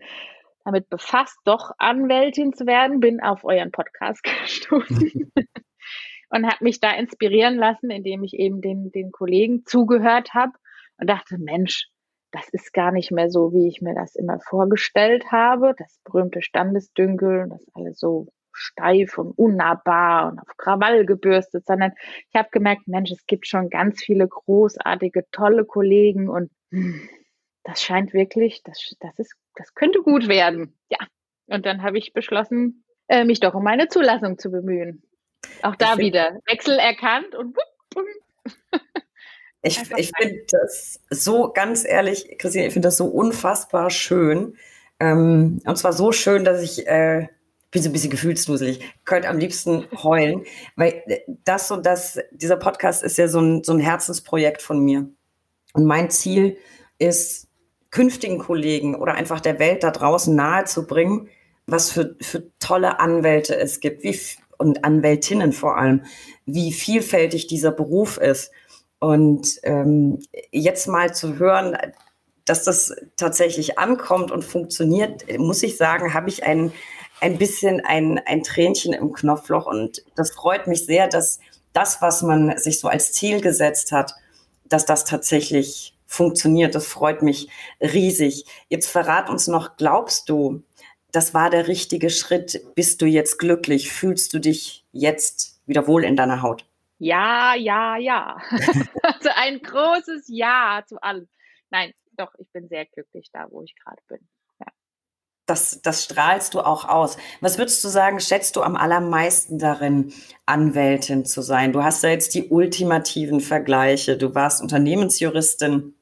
Speaker 2: damit befasst, doch Anwältin zu werden, bin auf euren Podcast [LAUGHS] gestoßen [LAUGHS] und habe mich da inspirieren lassen, indem ich eben den, den Kollegen zugehört habe und dachte, Mensch, das ist gar nicht mehr so, wie ich mir das immer vorgestellt habe. Das berühmte Standesdünkel, das alles so steif und unnahbar und auf Krawall gebürstet, sondern ich habe gemerkt, Mensch, es gibt schon ganz viele großartige, tolle Kollegen und das scheint wirklich, das, das ist, das könnte gut werden. Ja. Und dann habe ich beschlossen, äh, mich doch um meine Zulassung zu bemühen. Auch da wieder Wechsel erkannt und wupp, wupp.
Speaker 1: Ich, ich finde das so, ganz ehrlich, Christine, ich finde das so unfassbar schön. Ähm, und zwar so schön, dass ich äh, bin so ein bisschen gefühlsduselig, könnte am liebsten heulen, weil das und das, dieser Podcast ist ja so ein, so ein Herzensprojekt von mir. Und mein Ziel ist, künftigen Kollegen oder einfach der Welt da draußen nahezubringen, was für, für tolle Anwälte es gibt, wie, und Anwältinnen vor allem, wie vielfältig dieser Beruf ist und ähm, jetzt mal zu hören, dass das tatsächlich ankommt und funktioniert, muss ich sagen, habe ich ein, ein bisschen ein, ein Tränchen im Knopfloch. Und das freut mich sehr, dass das, was man sich so als Ziel gesetzt hat, dass das tatsächlich funktioniert. Das freut mich riesig. Jetzt verrat uns noch, glaubst du, das war der richtige Schritt? Bist du jetzt glücklich? Fühlst du dich jetzt wieder wohl in deiner Haut?
Speaker 2: Ja, ja, ja. [LAUGHS] also ein großes Ja zu allem. Nein, doch, ich bin sehr glücklich da, wo ich gerade bin. Ja.
Speaker 1: Das, das strahlst du auch aus. Was würdest du sagen, schätzt du am allermeisten darin, Anwältin zu sein? Du hast ja jetzt die ultimativen Vergleiche. Du warst Unternehmensjuristin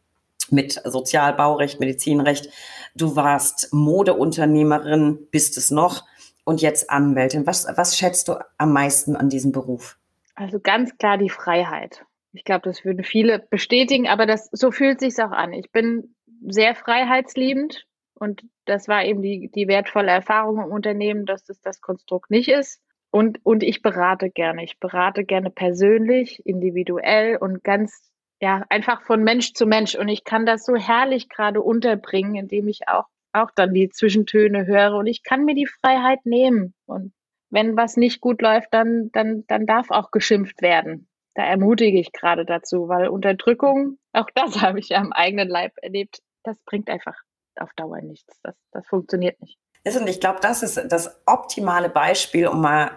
Speaker 1: mit Sozialbaurecht, Medizinrecht. Du warst Modeunternehmerin, bist es noch und jetzt Anwältin. Was, was schätzt du am meisten an diesem Beruf?
Speaker 2: Also ganz klar die Freiheit. Ich glaube, das würden viele bestätigen, aber das, so fühlt sich's auch an. Ich bin sehr freiheitsliebend und das war eben die, die wertvolle Erfahrung im Unternehmen, dass es das Konstrukt nicht ist. Und, und ich berate gerne. Ich berate gerne persönlich, individuell und ganz, ja, einfach von Mensch zu Mensch. Und ich kann das so herrlich gerade unterbringen, indem ich auch, auch dann die Zwischentöne höre und ich kann mir die Freiheit nehmen. Und wenn was nicht gut läuft, dann, dann, dann darf auch geschimpft werden. Da ermutige ich gerade dazu, weil Unterdrückung, auch das [LAUGHS] habe ich ja am eigenen Leib erlebt, das bringt einfach auf Dauer nichts. Das, das funktioniert nicht.
Speaker 1: Und ich glaube, das ist das optimale Beispiel, um mal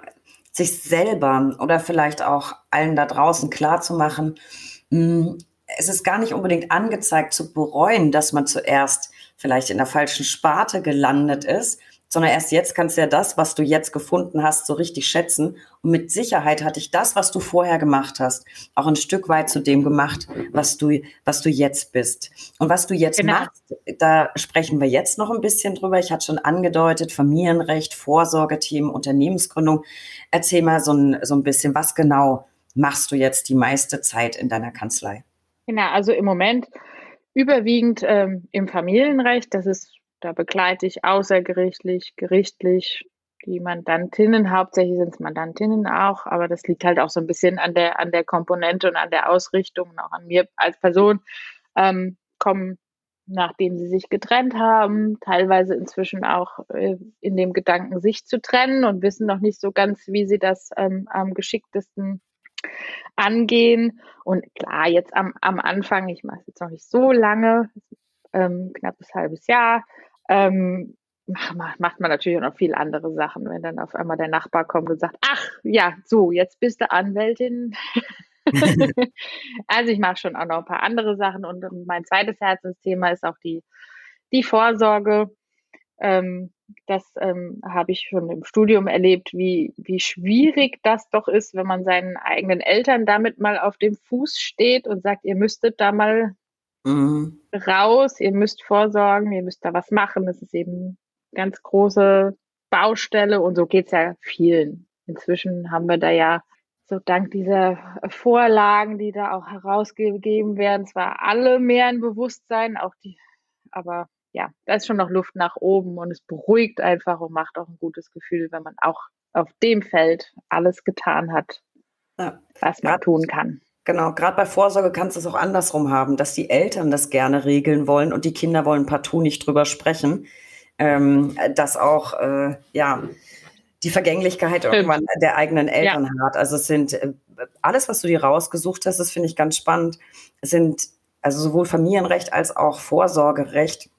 Speaker 1: sich selber oder vielleicht auch allen da draußen klarzumachen, hm, es ist gar nicht unbedingt angezeigt zu bereuen, dass man zuerst vielleicht in der falschen Sparte gelandet ist, sondern erst jetzt kannst du ja das, was du jetzt gefunden hast, so richtig schätzen. Und mit Sicherheit hat dich das, was du vorher gemacht hast, auch ein Stück weit zu dem gemacht, was du, was du jetzt bist. Und was du jetzt genau. machst, da sprechen wir jetzt noch ein bisschen drüber. Ich hatte schon angedeutet, Familienrecht, Vorsorgeteam, Unternehmensgründung. Erzähl mal so ein, so ein bisschen, was genau machst du jetzt die meiste Zeit in deiner Kanzlei?
Speaker 2: Genau, also im Moment überwiegend ähm, im Familienrecht. Das ist da begleite ich außergerichtlich, gerichtlich die Mandantinnen. Hauptsächlich sind es Mandantinnen auch, aber das liegt halt auch so ein bisschen an der, an der Komponente und an der Ausrichtung und auch an mir als Person. Ähm, kommen, nachdem sie sich getrennt haben, teilweise inzwischen auch äh, in dem Gedanken, sich zu trennen und wissen noch nicht so ganz, wie sie das ähm, am geschicktesten angehen. Und klar, jetzt am, am Anfang, ich mache es jetzt noch nicht so lange, ähm, knappes halbes Jahr, ähm, macht man natürlich auch noch viel andere Sachen, wenn dann auf einmal der Nachbar kommt und sagt, ach ja, so, jetzt bist du Anwältin. [LAUGHS] also ich mache schon auch noch ein paar andere Sachen und mein zweites Herzensthema ist auch die, die Vorsorge. Ähm, das ähm, habe ich schon im Studium erlebt, wie, wie schwierig das doch ist, wenn man seinen eigenen Eltern damit mal auf dem Fuß steht und sagt, ihr müsstet da mal mhm. raus, ihr müsst vorsorgen, ihr müsst da was machen. Das ist eben ganz große Baustelle und so geht's ja vielen. Inzwischen haben wir da ja so dank dieser Vorlagen, die da auch herausgegeben werden, zwar alle mehr ein Bewusstsein, auch die, aber ja, da ist schon noch Luft nach oben und es beruhigt einfach und macht auch ein gutes Gefühl, wenn man auch auf dem Feld alles getan hat, ja. was man tun kann.
Speaker 1: Genau, gerade bei Vorsorge kannst du es auch andersrum haben, dass die Eltern das gerne regeln wollen und die Kinder wollen partout nicht drüber sprechen. Ähm, dass auch, äh, ja, die Vergänglichkeit irgendwann der eigenen Eltern ja. hat. Also es sind äh, alles, was du dir rausgesucht hast, das finde ich ganz spannend, sind also sowohl Familienrecht als auch Vorsorgerecht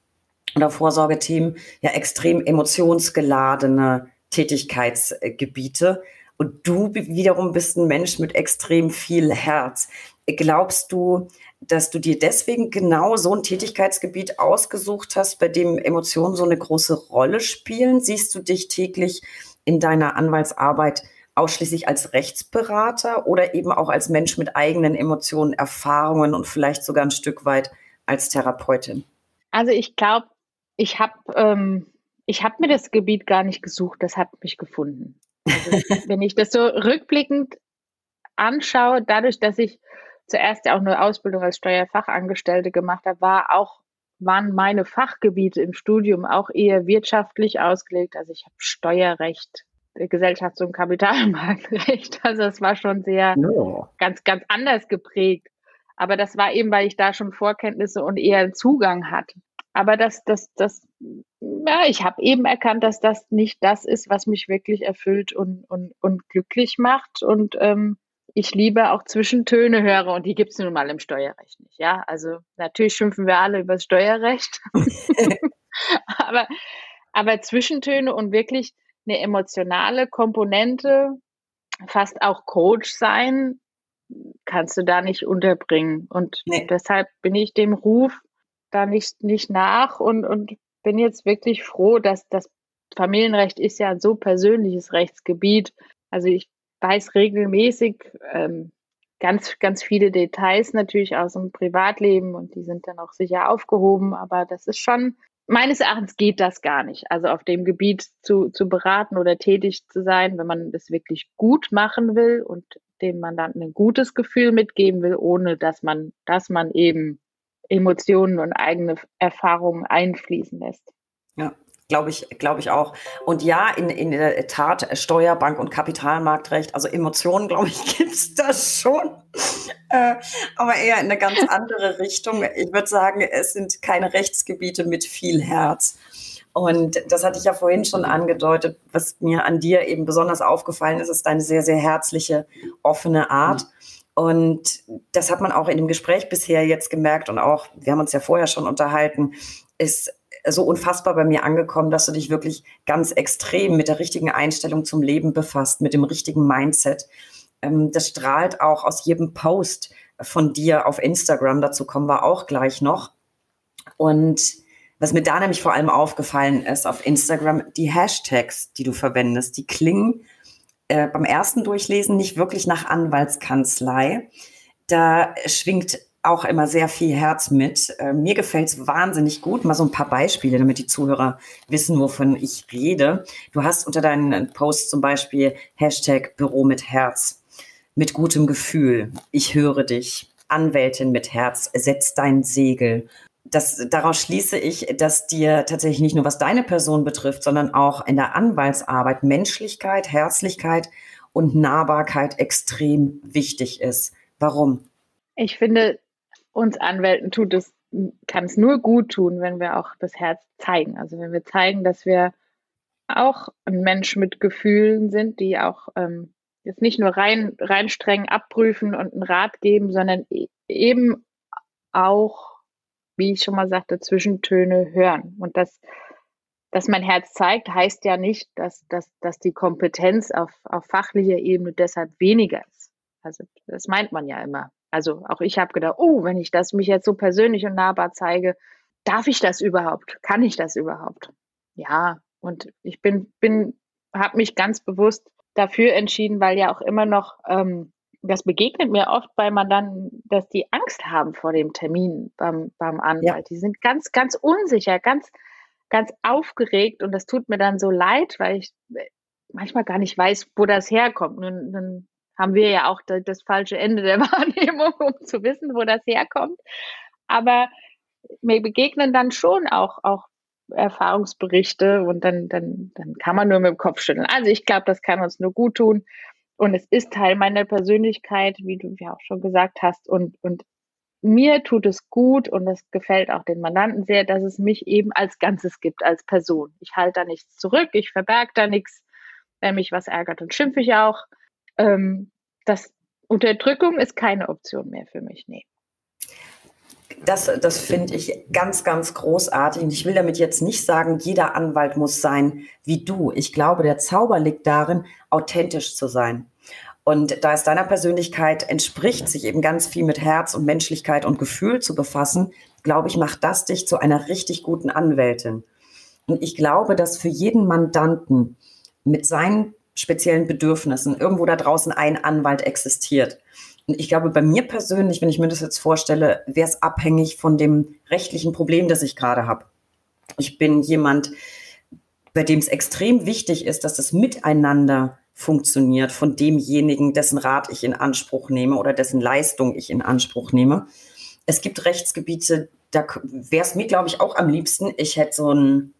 Speaker 1: oder Vorsorgethemen ja extrem emotionsgeladene Tätigkeitsgebiete. Und du wiederum bist ein Mensch mit extrem viel Herz. Glaubst du, dass du dir deswegen genau so ein Tätigkeitsgebiet ausgesucht hast, bei dem Emotionen so eine große Rolle spielen? Siehst du dich täglich in deiner Anwaltsarbeit ausschließlich als Rechtsberater oder eben auch als Mensch mit eigenen Emotionen, Erfahrungen und vielleicht sogar ein Stück weit als Therapeutin?
Speaker 2: Also ich glaube, ich habe ähm, ich mir das Gebiet gar nicht gesucht, das hat mich gefunden. Also, wenn ich das so rückblickend anschaue, dadurch, dass ich zuerst ja auch eine Ausbildung als Steuerfachangestellte gemacht habe, war auch, waren meine Fachgebiete im Studium auch eher wirtschaftlich ausgelegt. Also ich habe Steuerrecht, Gesellschafts- und Kapitalmarktrecht. Also es war schon sehr no. ganz, ganz anders geprägt. Aber das war eben, weil ich da schon Vorkenntnisse und eher Zugang hatte. Aber das, das, das, ja, ich habe eben erkannt, dass das nicht das ist, was mich wirklich erfüllt und, und, und glücklich macht. Und ähm, ich liebe auch Zwischentöne höre und die gibt es nun mal im Steuerrecht nicht. Ja, also natürlich schimpfen wir alle über das Steuerrecht. [LAUGHS] aber, aber Zwischentöne und wirklich eine emotionale Komponente, fast auch Coach sein, kannst du da nicht unterbringen. Und nee. deshalb bin ich dem Ruf da nicht, nicht nach und, und bin jetzt wirklich froh, dass das Familienrecht ist ja ein so persönliches Rechtsgebiet. Also ich weiß regelmäßig ähm, ganz, ganz viele Details natürlich aus dem Privatleben und die sind dann auch sicher aufgehoben, aber das ist schon, meines Erachtens geht das gar nicht. Also auf dem Gebiet zu, zu beraten oder tätig zu sein, wenn man das wirklich gut machen will und dem Mandanten ein gutes Gefühl mitgeben will, ohne dass man, dass man eben Emotionen und eigene Erfahrungen einfließen lässt.
Speaker 1: Ja, glaube ich, glaube ich auch. Und ja, in, in der Tat Steuerbank und Kapitalmarktrecht, also Emotionen, [LAUGHS] glaube ich, gibt es das schon. Äh, aber eher in eine ganz [LAUGHS] andere Richtung. Ich würde sagen, es sind keine Rechtsgebiete mit viel Herz. Und das hatte ich ja vorhin schon angedeutet. Was mir an dir eben besonders aufgefallen ist, ist deine sehr, sehr herzliche, offene Art. Und das hat man auch in dem Gespräch bisher jetzt gemerkt und auch, wir haben uns ja vorher schon unterhalten, ist so unfassbar bei mir angekommen, dass du dich wirklich ganz extrem mit der richtigen Einstellung zum Leben befasst, mit dem richtigen Mindset. Ähm, das strahlt auch aus jedem Post von dir auf Instagram, dazu kommen wir auch gleich noch. Und Was mir da nämlich vor allem aufgefallen ist auf Instagram, die Hashtags, die du verwendest, die klingen äh, beim ersten Durchlesen nicht wirklich nach Anwaltskanzlei. Da schwingt auch immer sehr viel Herz mit. Äh, mir gefällt es wahnsinnig gut. Mal so ein paar Beispiele, damit die Zuhörer wissen, wovon ich rede. Du hast unter deinen Posts zum Beispiel Hashtag Büro mit Herz, mit gutem Gefühl. Ich höre dich. Anwältin mit Herz, setz dein Segel. Das, daraus schließe ich, dass dir tatsächlich nicht nur was deine Person betrifft, sondern auch in der Anwaltsarbeit Menschlichkeit, Herzlichkeit und Nahbarkeit extrem wichtig ist. Warum?
Speaker 2: Ich finde, uns Anwälten tut es, kann es nur gut tun, wenn wir auch das Herz zeigen. Also wenn wir zeigen, dass wir auch ein Mensch mit Gefühlen sind, die auch ähm, jetzt nicht nur rein, rein streng abprüfen und einen Rat geben, sondern e eben auch, wie ich schon mal sagte, Zwischentöne hören. Und das, dass mein Herz zeigt, heißt ja nicht, dass, dass, dass die Kompetenz auf, auf fachlicher Ebene deshalb weniger ist. Also das meint man ja immer. Also auch ich habe gedacht, oh, wenn ich das mich jetzt so persönlich und nahbar zeige, darf ich das überhaupt? Kann ich das überhaupt? Ja, und ich bin, bin, habe mich ganz bewusst dafür entschieden, weil ja auch immer noch, ähm, das begegnet mir oft bei Mandanten, dass die Angst haben vor dem Termin beim, beim Anwalt. Ja. Die sind ganz, ganz unsicher, ganz, ganz aufgeregt und das tut mir dann so leid, weil ich manchmal gar nicht weiß, wo das herkommt. Nun, nun haben wir ja auch das falsche Ende der [LAUGHS] Wahrnehmung, um zu wissen, wo das herkommt. Aber mir begegnen dann schon auch, auch Erfahrungsberichte und dann, dann, dann kann man nur mit dem Kopf schütteln. Also ich glaube, das kann uns nur gut tun. Und es ist Teil meiner Persönlichkeit, wie du ja auch schon gesagt hast. Und, und mir tut es gut und es gefällt auch den Mandanten sehr, dass es mich eben als Ganzes gibt, als Person. Ich halte da nichts zurück, ich verberge da nichts. Wenn mich was ärgert, dann schimpfe ich auch ähm, das Unterdrückung ist keine Option mehr für mich, nee.
Speaker 1: Das, das finde ich ganz, ganz großartig. Und ich will damit jetzt nicht sagen, jeder Anwalt muss sein wie du. Ich glaube, der Zauber liegt darin, authentisch zu sein. Und da es deiner Persönlichkeit entspricht, sich eben ganz viel mit Herz und Menschlichkeit und Gefühl zu befassen, glaube ich, macht das dich zu einer richtig guten Anwältin. Und ich glaube, dass für jeden Mandanten mit seinen speziellen Bedürfnissen irgendwo da draußen ein Anwalt existiert. Ich glaube, bei mir persönlich, wenn ich mir das jetzt vorstelle, wäre es abhängig von dem rechtlichen Problem, das ich gerade habe. Ich bin jemand, bei dem es extrem wichtig ist, dass das Miteinander funktioniert von demjenigen, dessen Rat ich in Anspruch nehme oder dessen Leistung ich in Anspruch nehme. Es gibt Rechtsgebiete, da wäre es mir, glaube ich, auch am liebsten, ich hätte so ein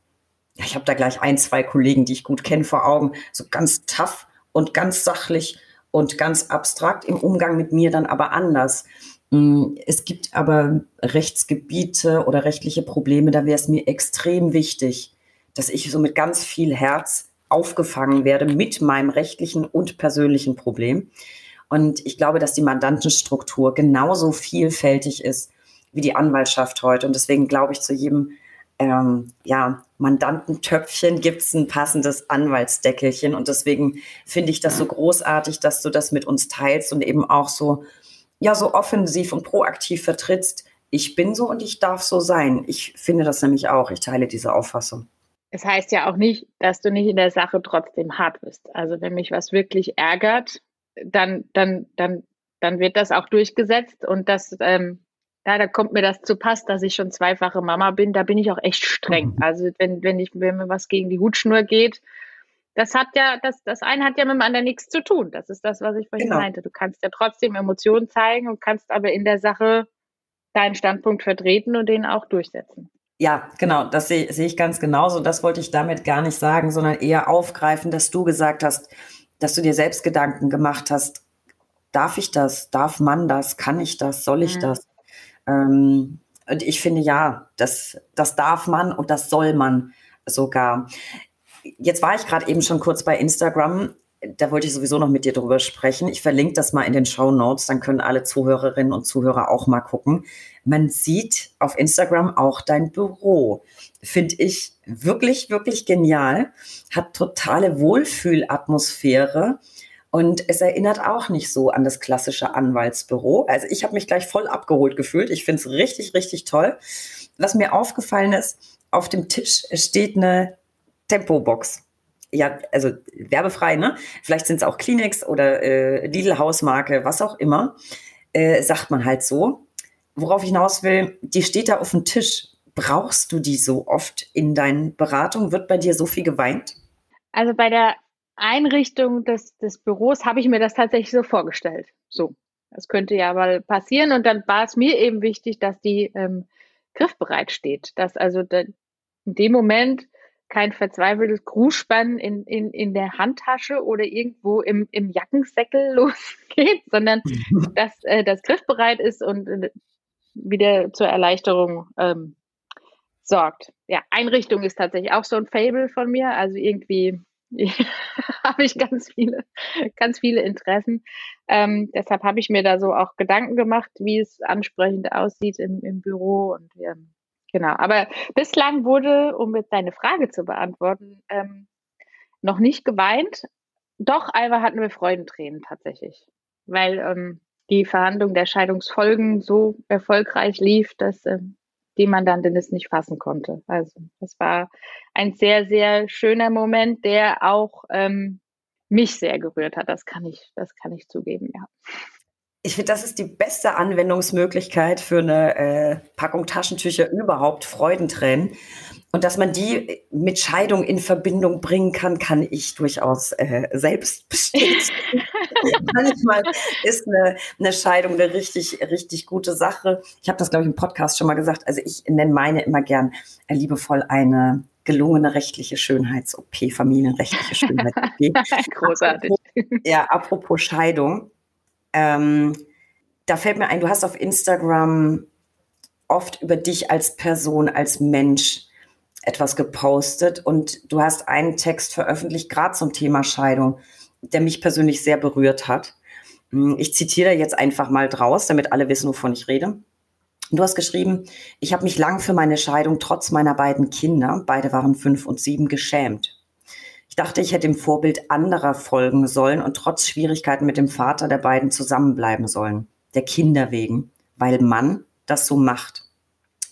Speaker 1: ich habe da gleich ein, zwei Kollegen, die ich gut kenne vor Augen, so ganz tough und ganz sachlich und ganz abstrakt im Umgang mit mir dann aber anders. Mm, es gibt aber Rechtsgebiete oder rechtliche Probleme, da wäre es mir extrem wichtig, dass ich so mit ganz viel Herz aufgefangen werde mit meinem rechtlichen und persönlichen Problem. Und ich glaube, dass die Mandantenstruktur genauso vielfältig ist wie die Anwaltschaft heute. Und deswegen glaube ich zu jedem ähm, ja, Mandantentöpfchen gibt es ein passendes Anwaltsdeckelchen. Und deswegen finde ich das so großartig, dass du das mit uns teilst und eben auch so, ja, so offensiv und proaktiv vertrittst. Ich bin so und ich darf so sein. Ich finde das nämlich auch. Ich teile diese Auffassung.
Speaker 2: Es heißt ja auch nicht, dass du nicht in der Sache trotzdem hart bist. Also wenn mich was wirklich ärgert, dann, dann, dann, dann wird das auch durchgesetzt und das ähm, ja, da kommt mir das zu Pass, dass ich schon zweifache Mama bin. Da bin ich auch echt streng. Mhm. Also wenn, wenn ich, wenn mir was gegen die Hutschnur geht, das hat ja, das, das eine hat ja mit dem anderen nichts zu tun. Das ist das, was ich vorhin genau. meinte. Du kannst ja trotzdem Emotionen zeigen und kannst aber in der Sache deinen Standpunkt vertreten und den auch durchsetzen.
Speaker 1: Ja, genau, das sehe seh ich ganz genauso. Das wollte ich damit gar nicht sagen, sondern eher aufgreifen, dass du gesagt hast, dass du dir selbst Gedanken gemacht hast. Darf ich das? Darf man das? Kann ich das? Soll ich mhm. das? Ähm, und ich finde ja, das, das darf man und das soll man sogar. Jetzt war ich gerade eben schon kurz bei Instagram. Da wollte ich sowieso noch mit dir drüber sprechen. Ich verlinke das mal in den Show Notes, dann können alle Zuhörerinnen und Zuhörer auch mal gucken. Man sieht auf Instagram auch dein Büro. Finde ich wirklich, wirklich genial. Hat totale Wohlfühlatmosphäre und es erinnert auch nicht so an das klassische Anwaltsbüro. Also ich habe mich gleich voll abgeholt gefühlt. Ich finde es richtig, richtig toll. Was mir aufgefallen ist, auf dem Tisch steht eine Tempobox. Ja, also werbefrei, ne? Vielleicht sind es auch Kleenex oder äh, Lidl Hausmarke, was auch immer. Äh, sagt man halt so. Worauf ich hinaus will, die steht da auf dem Tisch. Brauchst du die so oft in deinen Beratungen? Wird bei dir so viel geweint?
Speaker 2: Also bei der Einrichtung des, des Büros habe ich mir das tatsächlich so vorgestellt. So, das könnte ja mal passieren. Und dann war es mir eben wichtig, dass die ähm, griffbereit steht. Dass also de, in dem Moment kein verzweifeltes Grußspann in, in, in der Handtasche oder irgendwo im, im Jackensäckel [LAUGHS] losgeht, sondern dass äh, das griffbereit ist und äh, wieder zur Erleichterung ähm, sorgt. Ja, Einrichtung ist tatsächlich auch so ein Fable von mir. Also irgendwie [LAUGHS] habe ich ganz viele, ganz viele Interessen. Ähm, deshalb habe ich mir da so auch Gedanken gemacht, wie es ansprechend aussieht im, im Büro und ähm, genau. Aber bislang wurde, um jetzt deine Frage zu beantworten, ähm, noch nicht geweint. Doch einmal hatten wir Freudentränen tatsächlich, weil ähm, die Verhandlung der Scheidungsfolgen so erfolgreich lief, dass die Mandantin es nicht fassen konnte. Also das war ein sehr, sehr schöner Moment, der auch ähm, mich sehr gerührt hat. Das kann ich, das kann ich zugeben, ja.
Speaker 1: Ich finde, das ist die beste Anwendungsmöglichkeit für eine äh, Packung Taschentücher überhaupt, Freudentränen. Und dass man die mit Scheidung in Verbindung bringen kann, kann ich durchaus äh, selbst bestätigen. [LAUGHS] Manchmal ist eine, eine, Scheidung eine richtig, richtig gute Sache. Ich habe das, glaube ich, im Podcast schon mal gesagt. Also ich nenne meine immer gern äh, liebevoll eine gelungene rechtliche Schönheits-OP, familienrechtliche Schönheits-OP. [LAUGHS]
Speaker 2: Großartig.
Speaker 1: Apropos, ja, apropos Scheidung. Ähm, da fällt mir ein, du hast auf Instagram oft über dich als Person, als Mensch etwas gepostet und du hast einen Text veröffentlicht, gerade zum Thema Scheidung, der mich persönlich sehr berührt hat. Hm, ich zitiere jetzt einfach mal draus, damit alle wissen, wovon ich rede. Du hast geschrieben, ich habe mich lang für meine Scheidung trotz meiner beiden Kinder, beide waren fünf und sieben, geschämt. Ich dachte, ich hätte dem Vorbild anderer folgen sollen und trotz Schwierigkeiten mit dem Vater der beiden zusammenbleiben sollen. Der Kinder wegen, weil Mann das so macht.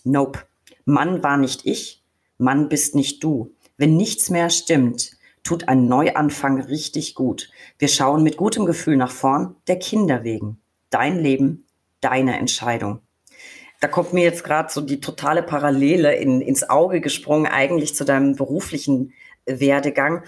Speaker 1: Nope. Mann war nicht ich, Mann bist nicht du. Wenn nichts mehr stimmt, tut ein Neuanfang richtig gut. Wir schauen mit gutem Gefühl nach vorn, der Kinder wegen. Dein Leben, deine Entscheidung. Da kommt mir jetzt gerade so die totale Parallele in, ins Auge gesprungen, eigentlich zu deinem beruflichen Werdegang.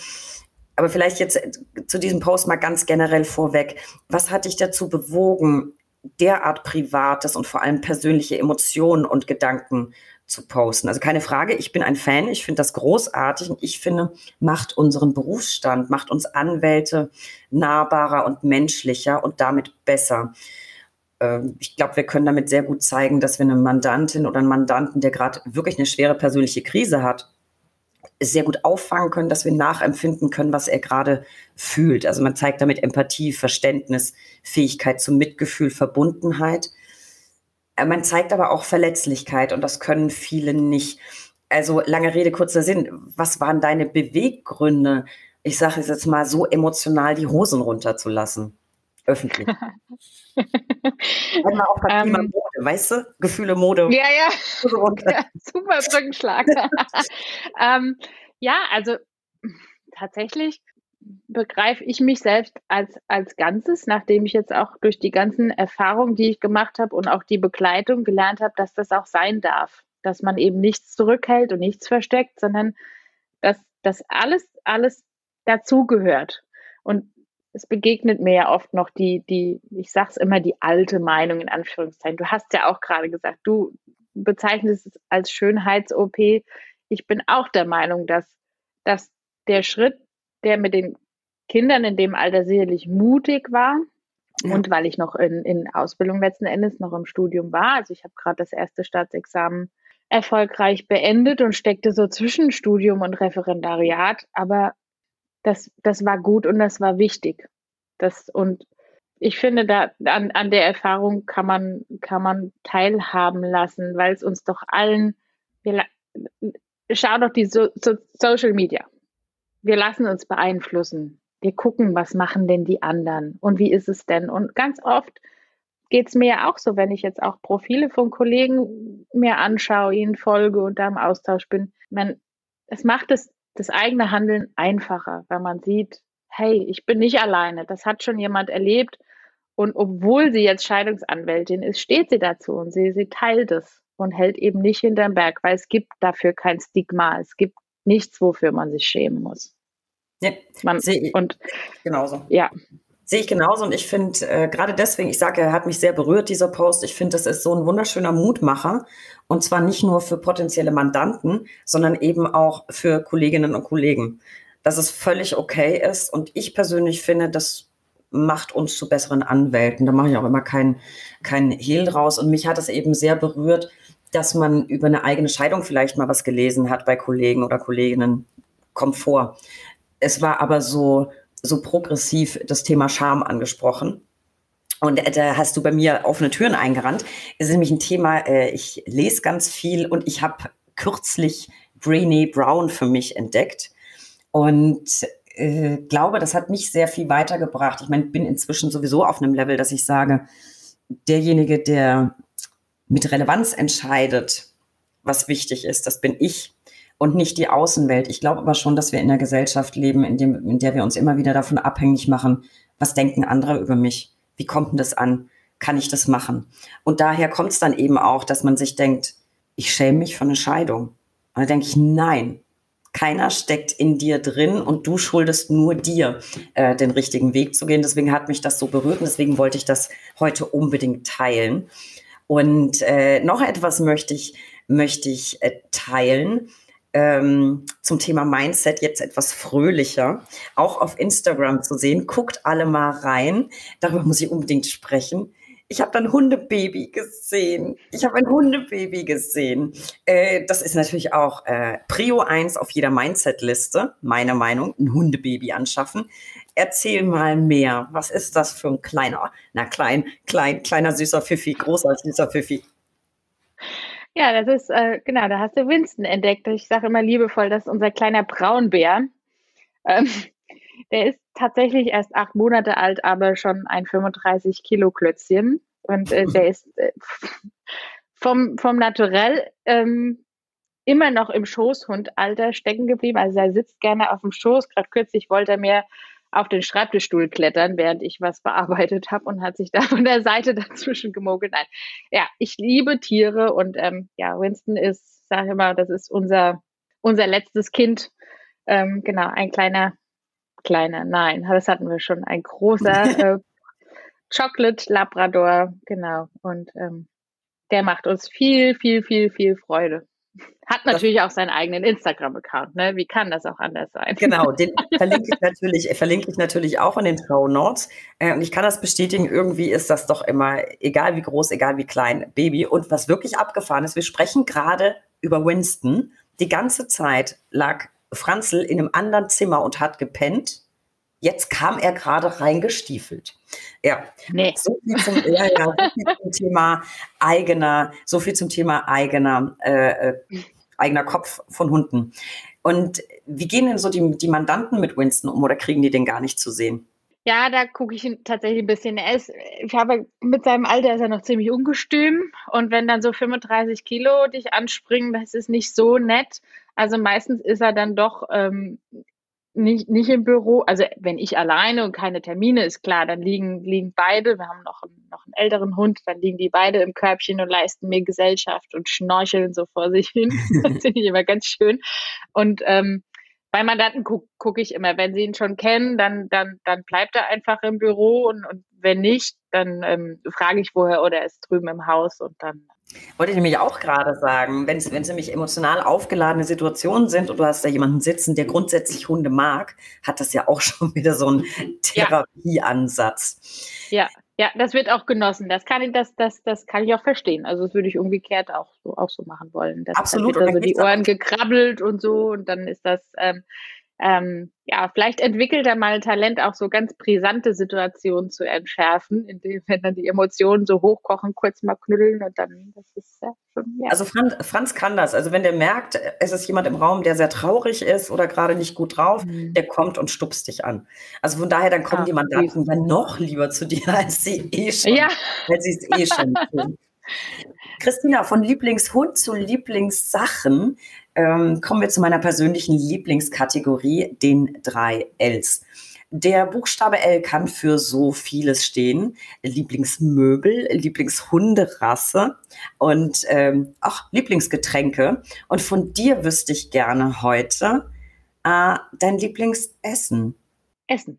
Speaker 1: Aber vielleicht jetzt zu diesem Post mal ganz generell vorweg. Was hat dich dazu bewogen, derart Privates und vor allem persönliche Emotionen und Gedanken zu posten? Also keine Frage, ich bin ein Fan, ich finde das großartig und ich finde, macht unseren Berufsstand, macht uns Anwälte nahbarer und menschlicher und damit besser. Ähm, ich glaube, wir können damit sehr gut zeigen, dass wir eine Mandantin oder einen Mandanten, der gerade wirklich eine schwere persönliche Krise hat, sehr gut auffangen können, dass wir nachempfinden können, was er gerade fühlt. Also man zeigt damit Empathie, Verständnis, Fähigkeit zum Mitgefühl, Verbundenheit. Äh, man zeigt aber auch Verletzlichkeit und das können viele nicht. Also lange Rede, kurzer Sinn. Was waren deine Beweggründe, ich sage es jetzt mal so emotional die Hosen runterzulassen? Öffentlich. Einmal auch bei ähm, Mode, weißt du? Gefühle Mode.
Speaker 2: Ja, ja. [LAUGHS] ja super Brückenschlag. [LAUGHS] ähm, ja, also tatsächlich begreife ich mich selbst als, als Ganzes, nachdem ich jetzt auch durch die ganzen Erfahrungen, die ich gemacht habe und auch die Begleitung gelernt habe, dass das auch sein darf. Dass man eben nichts zurückhält und nichts versteckt, sondern dass das alles, alles dazugehört. Und es begegnet mir ja oft noch die, die, ich sag's immer, die alte Meinung in Anführungszeichen. Du hast ja auch gerade gesagt, du bezeichnest es als Schönheits-OP. Ich bin auch der Meinung, dass, dass der Schritt, der mit den Kindern in dem Alter sicherlich mutig war, ja. und weil ich noch in, in Ausbildung letzten Endes noch im Studium war, also ich habe gerade das erste Staatsexamen erfolgreich beendet und steckte so zwischen Studium und Referendariat, aber das, das war gut und das war wichtig. Das, und ich finde, da an, an der Erfahrung kann man, kann man teilhaben lassen, weil es uns doch allen, wir, schau doch die so, so Social Media. Wir lassen uns beeinflussen. Wir gucken, was machen denn die anderen und wie ist es denn? Und ganz oft geht es mir ja auch so, wenn ich jetzt auch Profile von Kollegen mir anschaue, ihnen folge und da im Austausch bin. man, es macht das, das eigene Handeln einfacher, weil man sieht, hey, ich bin nicht alleine, das hat schon jemand erlebt. Und obwohl sie jetzt Scheidungsanwältin ist, steht sie dazu und sie, sie teilt es und hält eben nicht hinterm Berg, weil es gibt dafür kein Stigma. Es gibt nichts, wofür man sich schämen muss.
Speaker 1: Ja, man, und genauso. Ja. Sehe ich genauso und ich finde, äh, gerade deswegen, ich sage, er hat mich sehr berührt, dieser Post. Ich finde, das ist so ein wunderschöner Mutmacher und zwar nicht nur für potenzielle Mandanten, sondern eben auch für Kolleginnen und Kollegen. Dass es völlig okay ist und ich persönlich finde, das macht uns zu besseren Anwälten. Da mache ich auch immer keinen kein Hehl draus und mich hat es eben sehr berührt, dass man über eine eigene Scheidung vielleicht mal was gelesen hat bei Kollegen oder Kolleginnen. Kommt vor. Es war aber so, so progressiv das Thema Scham angesprochen. Und äh, da hast du bei mir offene Türen eingerannt. Es ist nämlich ein Thema, äh, ich lese ganz viel und ich habe kürzlich Brené Brown für mich entdeckt. Und äh, glaube, das hat mich sehr viel weitergebracht. Ich meine, bin inzwischen sowieso auf einem Level, dass ich sage, derjenige, der mit Relevanz entscheidet, was wichtig ist, das bin ich und nicht die Außenwelt. Ich glaube aber schon, dass wir in einer Gesellschaft leben, in, dem, in der wir uns immer wieder davon abhängig machen, was denken andere über mich? Wie kommt denn das an? Kann ich das machen? Und daher kommt es dann eben auch, dass man sich denkt, ich schäme mich für eine Scheidung. Und da denke ich, nein, keiner steckt in dir drin und du schuldest nur dir, äh, den richtigen Weg zu gehen. Deswegen hat mich das so berührt und deswegen wollte ich das heute unbedingt teilen. Und äh, noch etwas möchte ich, möchte ich äh, teilen ähm, zum Thema Mindset jetzt etwas fröhlicher, auch auf Instagram zu sehen. Guckt alle mal rein. Darüber muss ich unbedingt sprechen. Ich habe ein Hundebaby gesehen. Ich habe ein Hundebaby gesehen. Äh, das ist natürlich auch äh, Prio 1 auf jeder Mindset-Liste, meiner Meinung, ein Hundebaby anschaffen. Erzähl mal mehr. Was ist das für ein kleiner, na klein, klein, kleiner süßer Pfiffi, großer süßer Pfiffi?
Speaker 2: Ja, das ist, äh, genau, da hast du Winston entdeckt. Ich sage immer liebevoll, das ist unser kleiner Braunbär. Ähm, [LAUGHS] der ist tatsächlich erst acht Monate alt, aber schon ein 35 Kilo Klötzchen. Und äh, der ist äh, [LAUGHS] vom, vom Naturell ähm, immer noch im Schoßhundalter stecken geblieben. Also er sitzt gerne auf dem Schoß. Gerade kürzlich wollte er mir auf den Schreibtischstuhl klettern, während ich was bearbeitet habe und hat sich da von der Seite [LAUGHS] dazwischen gemogelt. Nein, ja, ich liebe Tiere und ähm, ja, Winston ist, sage ich mal, das ist unser, unser letztes Kind. Ähm, genau, ein kleiner, kleiner, nein, das hatten wir schon, ein großer [LAUGHS] äh, Chocolate Labrador, genau. Und ähm, der macht uns viel, viel, viel, viel Freude. Hat natürlich das, auch seinen eigenen Instagram-Account, ne? Wie kann das auch anders sein?
Speaker 1: Genau, den [LAUGHS] verlinke ich natürlich, verlinke ich natürlich auch in den Show Notes. Äh, und ich kann das bestätigen, irgendwie ist das doch immer, egal wie groß, egal wie klein, Baby. Und was wirklich abgefahren ist, wir sprechen gerade über Winston. Die ganze Zeit lag Franzl in einem anderen Zimmer und hat gepennt. Jetzt kam er gerade reingestiefelt. Ja, nee. so, viel zum, ja, ja, so viel zum Thema eigener, so viel zum Thema eigener, äh, äh, eigener Kopf von Hunden. Und wie gehen denn so die, die Mandanten mit Winston um oder kriegen die den gar nicht zu sehen?
Speaker 2: Ja, da gucke ich ihn tatsächlich ein bisschen. Er ist, ich habe mit seinem Alter ist er noch ziemlich ungestüm und wenn dann so 35 Kilo dich anspringen, das ist nicht so nett. Also meistens ist er dann doch ähm, nicht, nicht im Büro. Also wenn ich alleine und keine Termine, ist klar, dann liegen, liegen beide, wir haben noch, einen, noch einen älteren Hund, dann liegen die beide im Körbchen und leisten mir Gesellschaft und schnorcheln so vor sich hin. [LAUGHS] das finde ich immer ganz schön. Und ähm, bei Mandanten gucke guck ich immer, wenn sie ihn schon kennen, dann, dann, dann bleibt er einfach im Büro und, und wenn nicht, dann ähm, frage ich woher oder er ist drüben im Haus und dann
Speaker 1: wollte ich nämlich auch gerade sagen, wenn es nämlich emotional aufgeladene Situationen sind und du hast da jemanden sitzen, der grundsätzlich Hunde mag, hat das ja auch [LAUGHS] schon wieder so einen Therapieansatz.
Speaker 2: Ja. ja, das wird auch genossen. Das kann ich, das, das, das kann ich auch verstehen. Also das würde ich umgekehrt auch so, auch so machen wollen. Das,
Speaker 1: Absolut.
Speaker 2: Da wird also die Ohren gekrabbelt und so und dann ist das ähm, ähm, ja, vielleicht entwickelt er mal Talent, auch so ganz brisante Situationen zu entschärfen, indem, wenn dann die Emotionen so hochkochen, kurz mal knütteln und dann, das ist ja
Speaker 1: schon, ja. Also Franz, Franz kann das. Also wenn der merkt, es ist jemand im Raum, der sehr traurig ist oder gerade nicht gut drauf, mhm. der kommt und stupst dich an. Also von daher, dann kommen Ach, die Mandanten dann noch lieber zu dir, [LAUGHS] als sie eh schon, ja. als sie es eh schon tun. [LAUGHS] Christina, von Lieblingshund zu Lieblingssachen ähm, kommen wir zu meiner persönlichen Lieblingskategorie, den drei Ls. Der Buchstabe L kann für so vieles stehen. Lieblingsmöbel, Lieblingshunderasse und ähm, auch Lieblingsgetränke. Und von dir wüsste ich gerne heute äh, dein Lieblingsessen.
Speaker 2: Essen.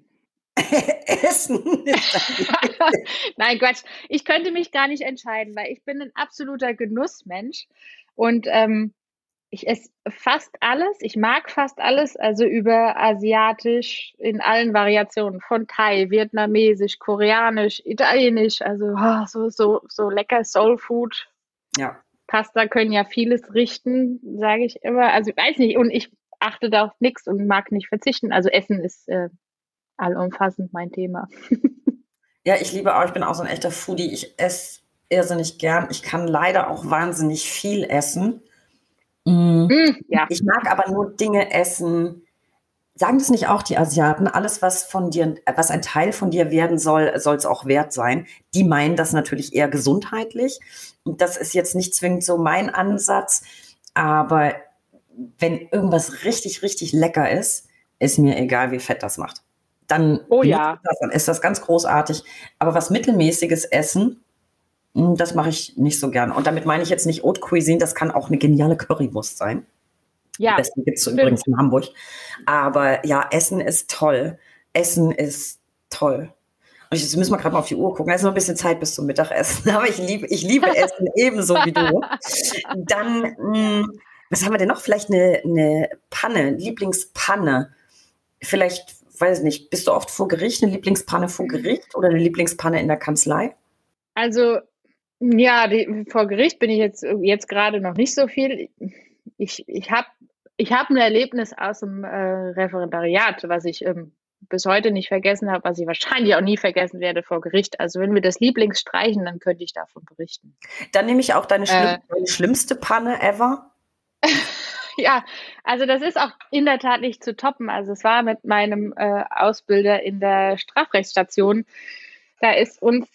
Speaker 2: [LAUGHS]
Speaker 1: Essen. [LAUGHS]
Speaker 2: Nein, Quatsch. Ich könnte mich gar nicht entscheiden, weil ich bin ein absoluter Genussmensch. Und ähm, ich esse fast alles. Ich mag fast alles, also über asiatisch in allen Variationen, von Thai, vietnamesisch, koreanisch, italienisch, also oh, so, so, so lecker Soul Food.
Speaker 1: Ja.
Speaker 2: Pasta können ja vieles richten, sage ich immer. Also ich weiß nicht, und ich achte da auf nichts und mag nicht verzichten. Also Essen ist äh, allumfassend mein Thema. [LAUGHS]
Speaker 1: ja, ich liebe auch, ich bin auch so ein echter Foodie. Ich esse irrsinnig gern. Ich kann leider auch wahnsinnig viel essen. Mhm. Mm, ja. Ich mag aber nur Dinge essen. Sagen das nicht auch die Asiaten? Alles, was von dir, was ein Teil von dir werden soll, soll es auch wert sein. Die meinen das natürlich eher gesundheitlich. Und das ist jetzt nicht zwingend so mein Ansatz. Aber wenn irgendwas richtig, richtig lecker ist, ist mir egal, wie fett das macht. Dann,
Speaker 2: oh, ja.
Speaker 1: das, dann ist das ganz großartig. Aber was mittelmäßiges Essen, das mache ich nicht so gern. Und damit meine ich jetzt nicht Haute Cuisine, das kann auch eine geniale Currywurst sein. Ja. Die besten gibt es übrigens in Hamburg. Aber ja, Essen ist toll. Essen ist toll. Und jetzt müssen wir gerade mal auf die Uhr gucken. Es ist noch ein bisschen Zeit bis zum Mittagessen. [LAUGHS] Aber ich liebe, ich liebe Essen [LAUGHS] ebenso wie du. Dann, mh, hm, was haben wir denn noch? Vielleicht eine, eine Panne, Lieblingspanne. Vielleicht, weiß ich nicht, bist du oft vor Gericht, eine Lieblingspanne vor Gericht oder eine Lieblingspanne in der Kanzlei?
Speaker 2: Also ja, die, vor Gericht bin ich jetzt, jetzt gerade noch nicht so viel. Ich, ich habe ich hab ein Erlebnis aus dem äh, Referendariat, was ich ähm, bis heute nicht vergessen habe, was ich wahrscheinlich auch nie vergessen werde vor Gericht. Also wenn wir das Lieblings streichen, dann könnte ich davon berichten.
Speaker 1: Dann nehme ich auch deine, schlimm, äh, schlimmste Panne ever. [LAUGHS]
Speaker 2: ja, also das ist auch in der Tat nicht zu toppen. Also es war mit meinem äh, Ausbilder in der Strafrechtsstation. Da ist uns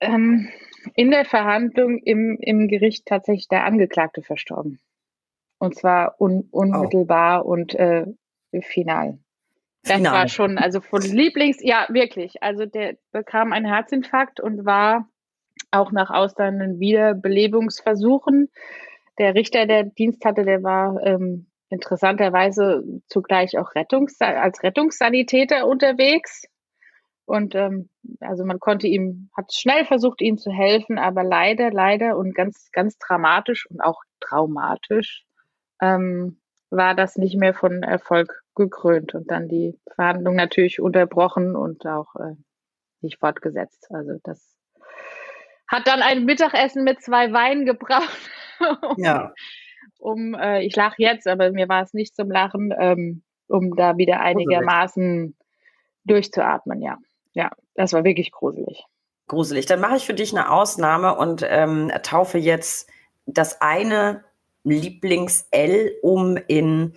Speaker 2: ähm, in der Verhandlung im, im Gericht tatsächlich der Angeklagte verstorben. Und zwar un, unmittelbar oh. und äh, final. Das final. war schon, also von Lieblings, ja, wirklich. Also der bekam einen Herzinfarkt und war auch nach ausdauernden Wiederbelebungsversuchen. Der Richter, der Dienst hatte, der war ähm, interessanterweise zugleich auch Rettungs als Rettungssanitäter unterwegs. Und ähm, also man konnte ihm, hat schnell versucht, ihm zu helfen, aber leider, leider und ganz, ganz dramatisch und auch traumatisch ähm, war das nicht mehr von Erfolg gekrönt und dann die Verhandlung natürlich unterbrochen und auch äh, nicht fortgesetzt. Also das hat dann ein Mittagessen mit zwei Weinen gebraucht. um, [LAUGHS] ja. Um, äh, ich lache jetzt, aber mir war es nicht zum Lachen, ähm, um da wieder einigermaßen durchzuatmen, ja ja, das war wirklich gruselig.
Speaker 1: Gruselig. Dann mache ich für dich eine Ausnahme und ähm, taufe jetzt das eine Lieblings-L um in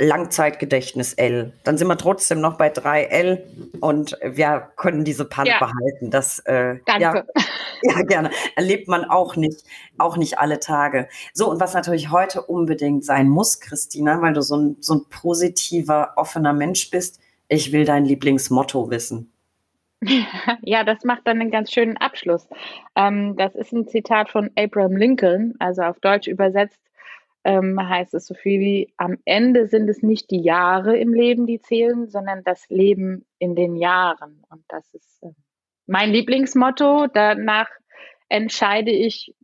Speaker 1: Langzeitgedächtnis L. Dann sind wir trotzdem noch bei 3L und wir können diese Panne ja. behalten. Das äh,
Speaker 2: Danke.
Speaker 1: Ja, [LAUGHS] ja, gerne. Erlebt man auch nicht, auch nicht alle Tage. So, und was natürlich heute unbedingt sein muss, Christina, weil du so ein, so ein positiver, offener Mensch bist, ich will dein Lieblingsmotto wissen. [LAUGHS]
Speaker 2: Ja, das macht dann einen ganz schönen Abschluss. Ähm, das ist ein Zitat von Abraham Lincoln, also auf Deutsch übersetzt ähm, heißt es so viel wie, am Ende sind es nicht die Jahre im Leben, die zählen, sondern das Leben in den Jahren. Und das ist äh, mein Lieblingsmotto. Danach entscheide ich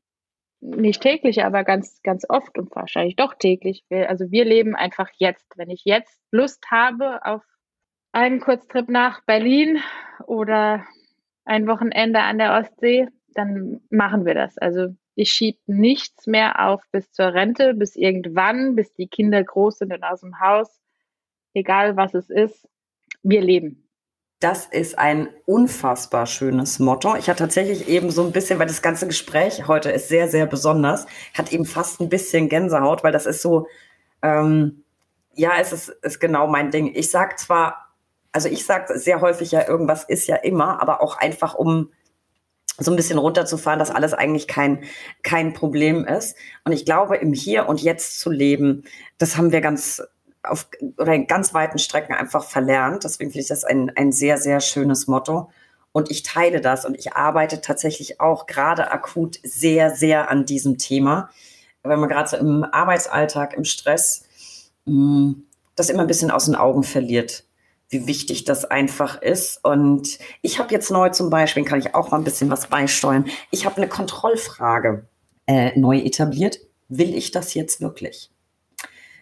Speaker 2: nicht täglich, aber ganz, ganz oft und wahrscheinlich doch täglich. Also wir leben einfach jetzt. Wenn ich jetzt Lust habe auf einen Kurztrip nach Berlin oder ein Wochenende an der Ostsee, dann machen wir das. Also ich schiebe nichts mehr auf bis zur Rente, bis irgendwann, bis die Kinder groß sind und aus dem Haus. Egal was es ist, wir leben.
Speaker 1: Das ist ein unfassbar schönes Motto. Ich hatte tatsächlich eben so ein bisschen, weil das ganze Gespräch heute ist sehr, sehr besonders, hat eben fast ein bisschen Gänsehaut, weil das ist so, ähm, ja, es ist, ist genau mein Ding. Ich sag zwar also ich sage sehr häufig ja, irgendwas ist ja immer, aber auch einfach um so ein bisschen runterzufahren, dass alles eigentlich kein, kein Problem ist. Und ich glaube, im Hier und Jetzt zu leben, das haben wir ganz auf oder in ganz weiten Strecken einfach verlernt. Deswegen finde ich das ein, ein sehr, sehr schönes Motto. Und ich teile das und ich arbeite tatsächlich auch gerade akut sehr, sehr an diesem Thema. Wenn man gerade so im Arbeitsalltag, im Stress, mm, das immer ein bisschen aus den Augen verliert, wie wichtig das einfach ist. Und ich habe jetzt neu zum Beispiel, kann ich auch mal ein bisschen was beisteuern. Ich habe eine Kontrollfrage äh, neu etabliert. Will ich das jetzt wirklich?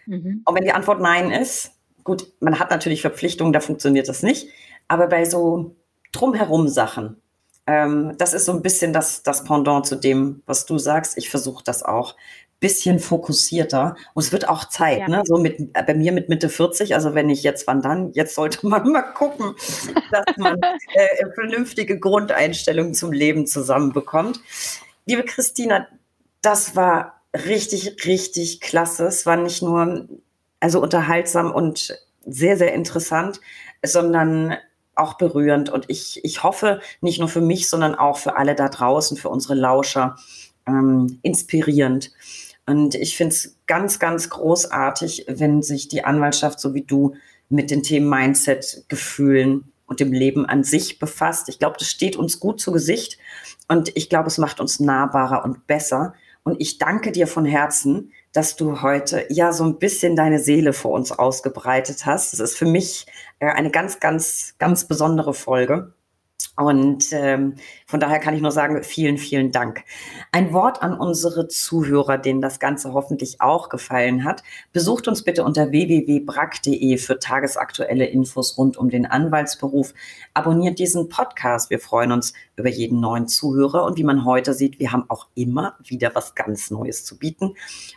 Speaker 1: Mhm. Und wenn die Antwort Nein ist, gut, man hat natürlich Verpflichtungen, da funktioniert das nicht. Aber bei so drumherum Sachen, ähm, das ist so ein bisschen das, das Pendant zu dem, was du sagst. Ich versuche das auch bisschen fokussierter. Und es wird auch Zeit, ja. ne? So mit, äh, bei mir mit Mitte 40, also wenn ich jetzt, wann dann? Jetzt sollte man [LAUGHS] mal gucken, dass man [LAUGHS] äh, vernünftige Grundeinstellungen zum Leben zusammenbekommt. Liebe Christina, das war richtig, richtig klasse. Es war nicht nur also unterhaltsam und sehr, sehr interessant, sondern auch berührend. Und ich, ich hoffe, nicht nur für mich, sondern auch für alle da draußen, für unsere Lauscher, ähm, inspirierend. Und ich finde es ganz, ganz großartig, wenn sich die Anwaltschaft, so wie du, mit den Themen Mindset, Gefühlen und dem Leben an sich befasst. Ich glaube, das steht uns gut zu Gesicht und ich glaube, es macht uns nahbarer und besser. Und ich danke dir von Herzen, dass du heute ja so ein bisschen deine Seele vor uns ausgebreitet hast. Das ist für mich äh, eine ganz, ganz, ganz besondere Folge. Und ähm, von daher kann ich nur sagen, vielen, vielen Dank. Ein Wort an unsere Zuhörer, denen das Ganze hoffentlich auch gefallen hat. Besucht uns bitte unter www.brack.de für tagesaktuelle Infos rund um den Anwaltsberuf. Abonniert diesen Podcast. Wir freuen uns über jeden neuen Zuhörer. Und wie man heute sieht, wir haben auch immer wieder was ganz Neues zu bieten.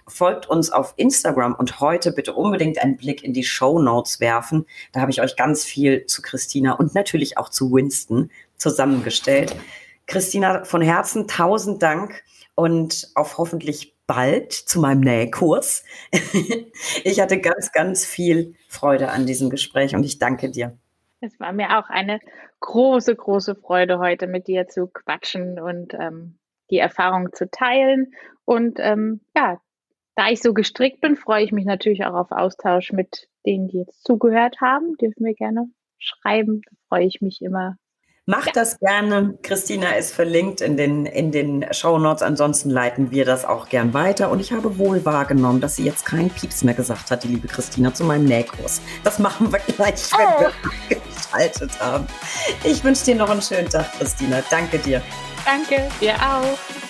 Speaker 1: Folgt uns auf Instagram und heute bitte unbedingt einen Blick in die Show Notes werfen. Da habe ich euch ganz viel zu Christina und natürlich auch zu Winston zusammengestellt. Christina, von Herzen tausend Dank und auf hoffentlich bald zu meinem Nähkurs. [LAUGHS] ich hatte ganz, ganz viel Freude an diesem Gespräch und ich danke dir.
Speaker 2: Es war mir auch eine große, große Freude, heute mit dir zu quatschen und ähm, die Erfahrung zu teilen. Und ähm, ja, da ich so gestrickt bin, freue ich mich natürlich auch auf Austausch mit denen, die jetzt zugehört haben. Dürfen wir gerne schreiben. Da freue ich mich immer
Speaker 1: Mach ja. das gerne. Christina ist verlinkt in den, in den Show Notes. Ansonsten leiten wir das auch gern weiter. Und ich habe wohl wahrgenommen, dass sie jetzt keinen Pieps mehr gesagt hat, die liebe Christina, zu meinem Nähkurs. Das machen wir gleich, wenn oh. wir geschaltet haben. Ich wünsche dir noch einen schönen Tag, Christina. Danke dir.
Speaker 2: Danke, dir auch.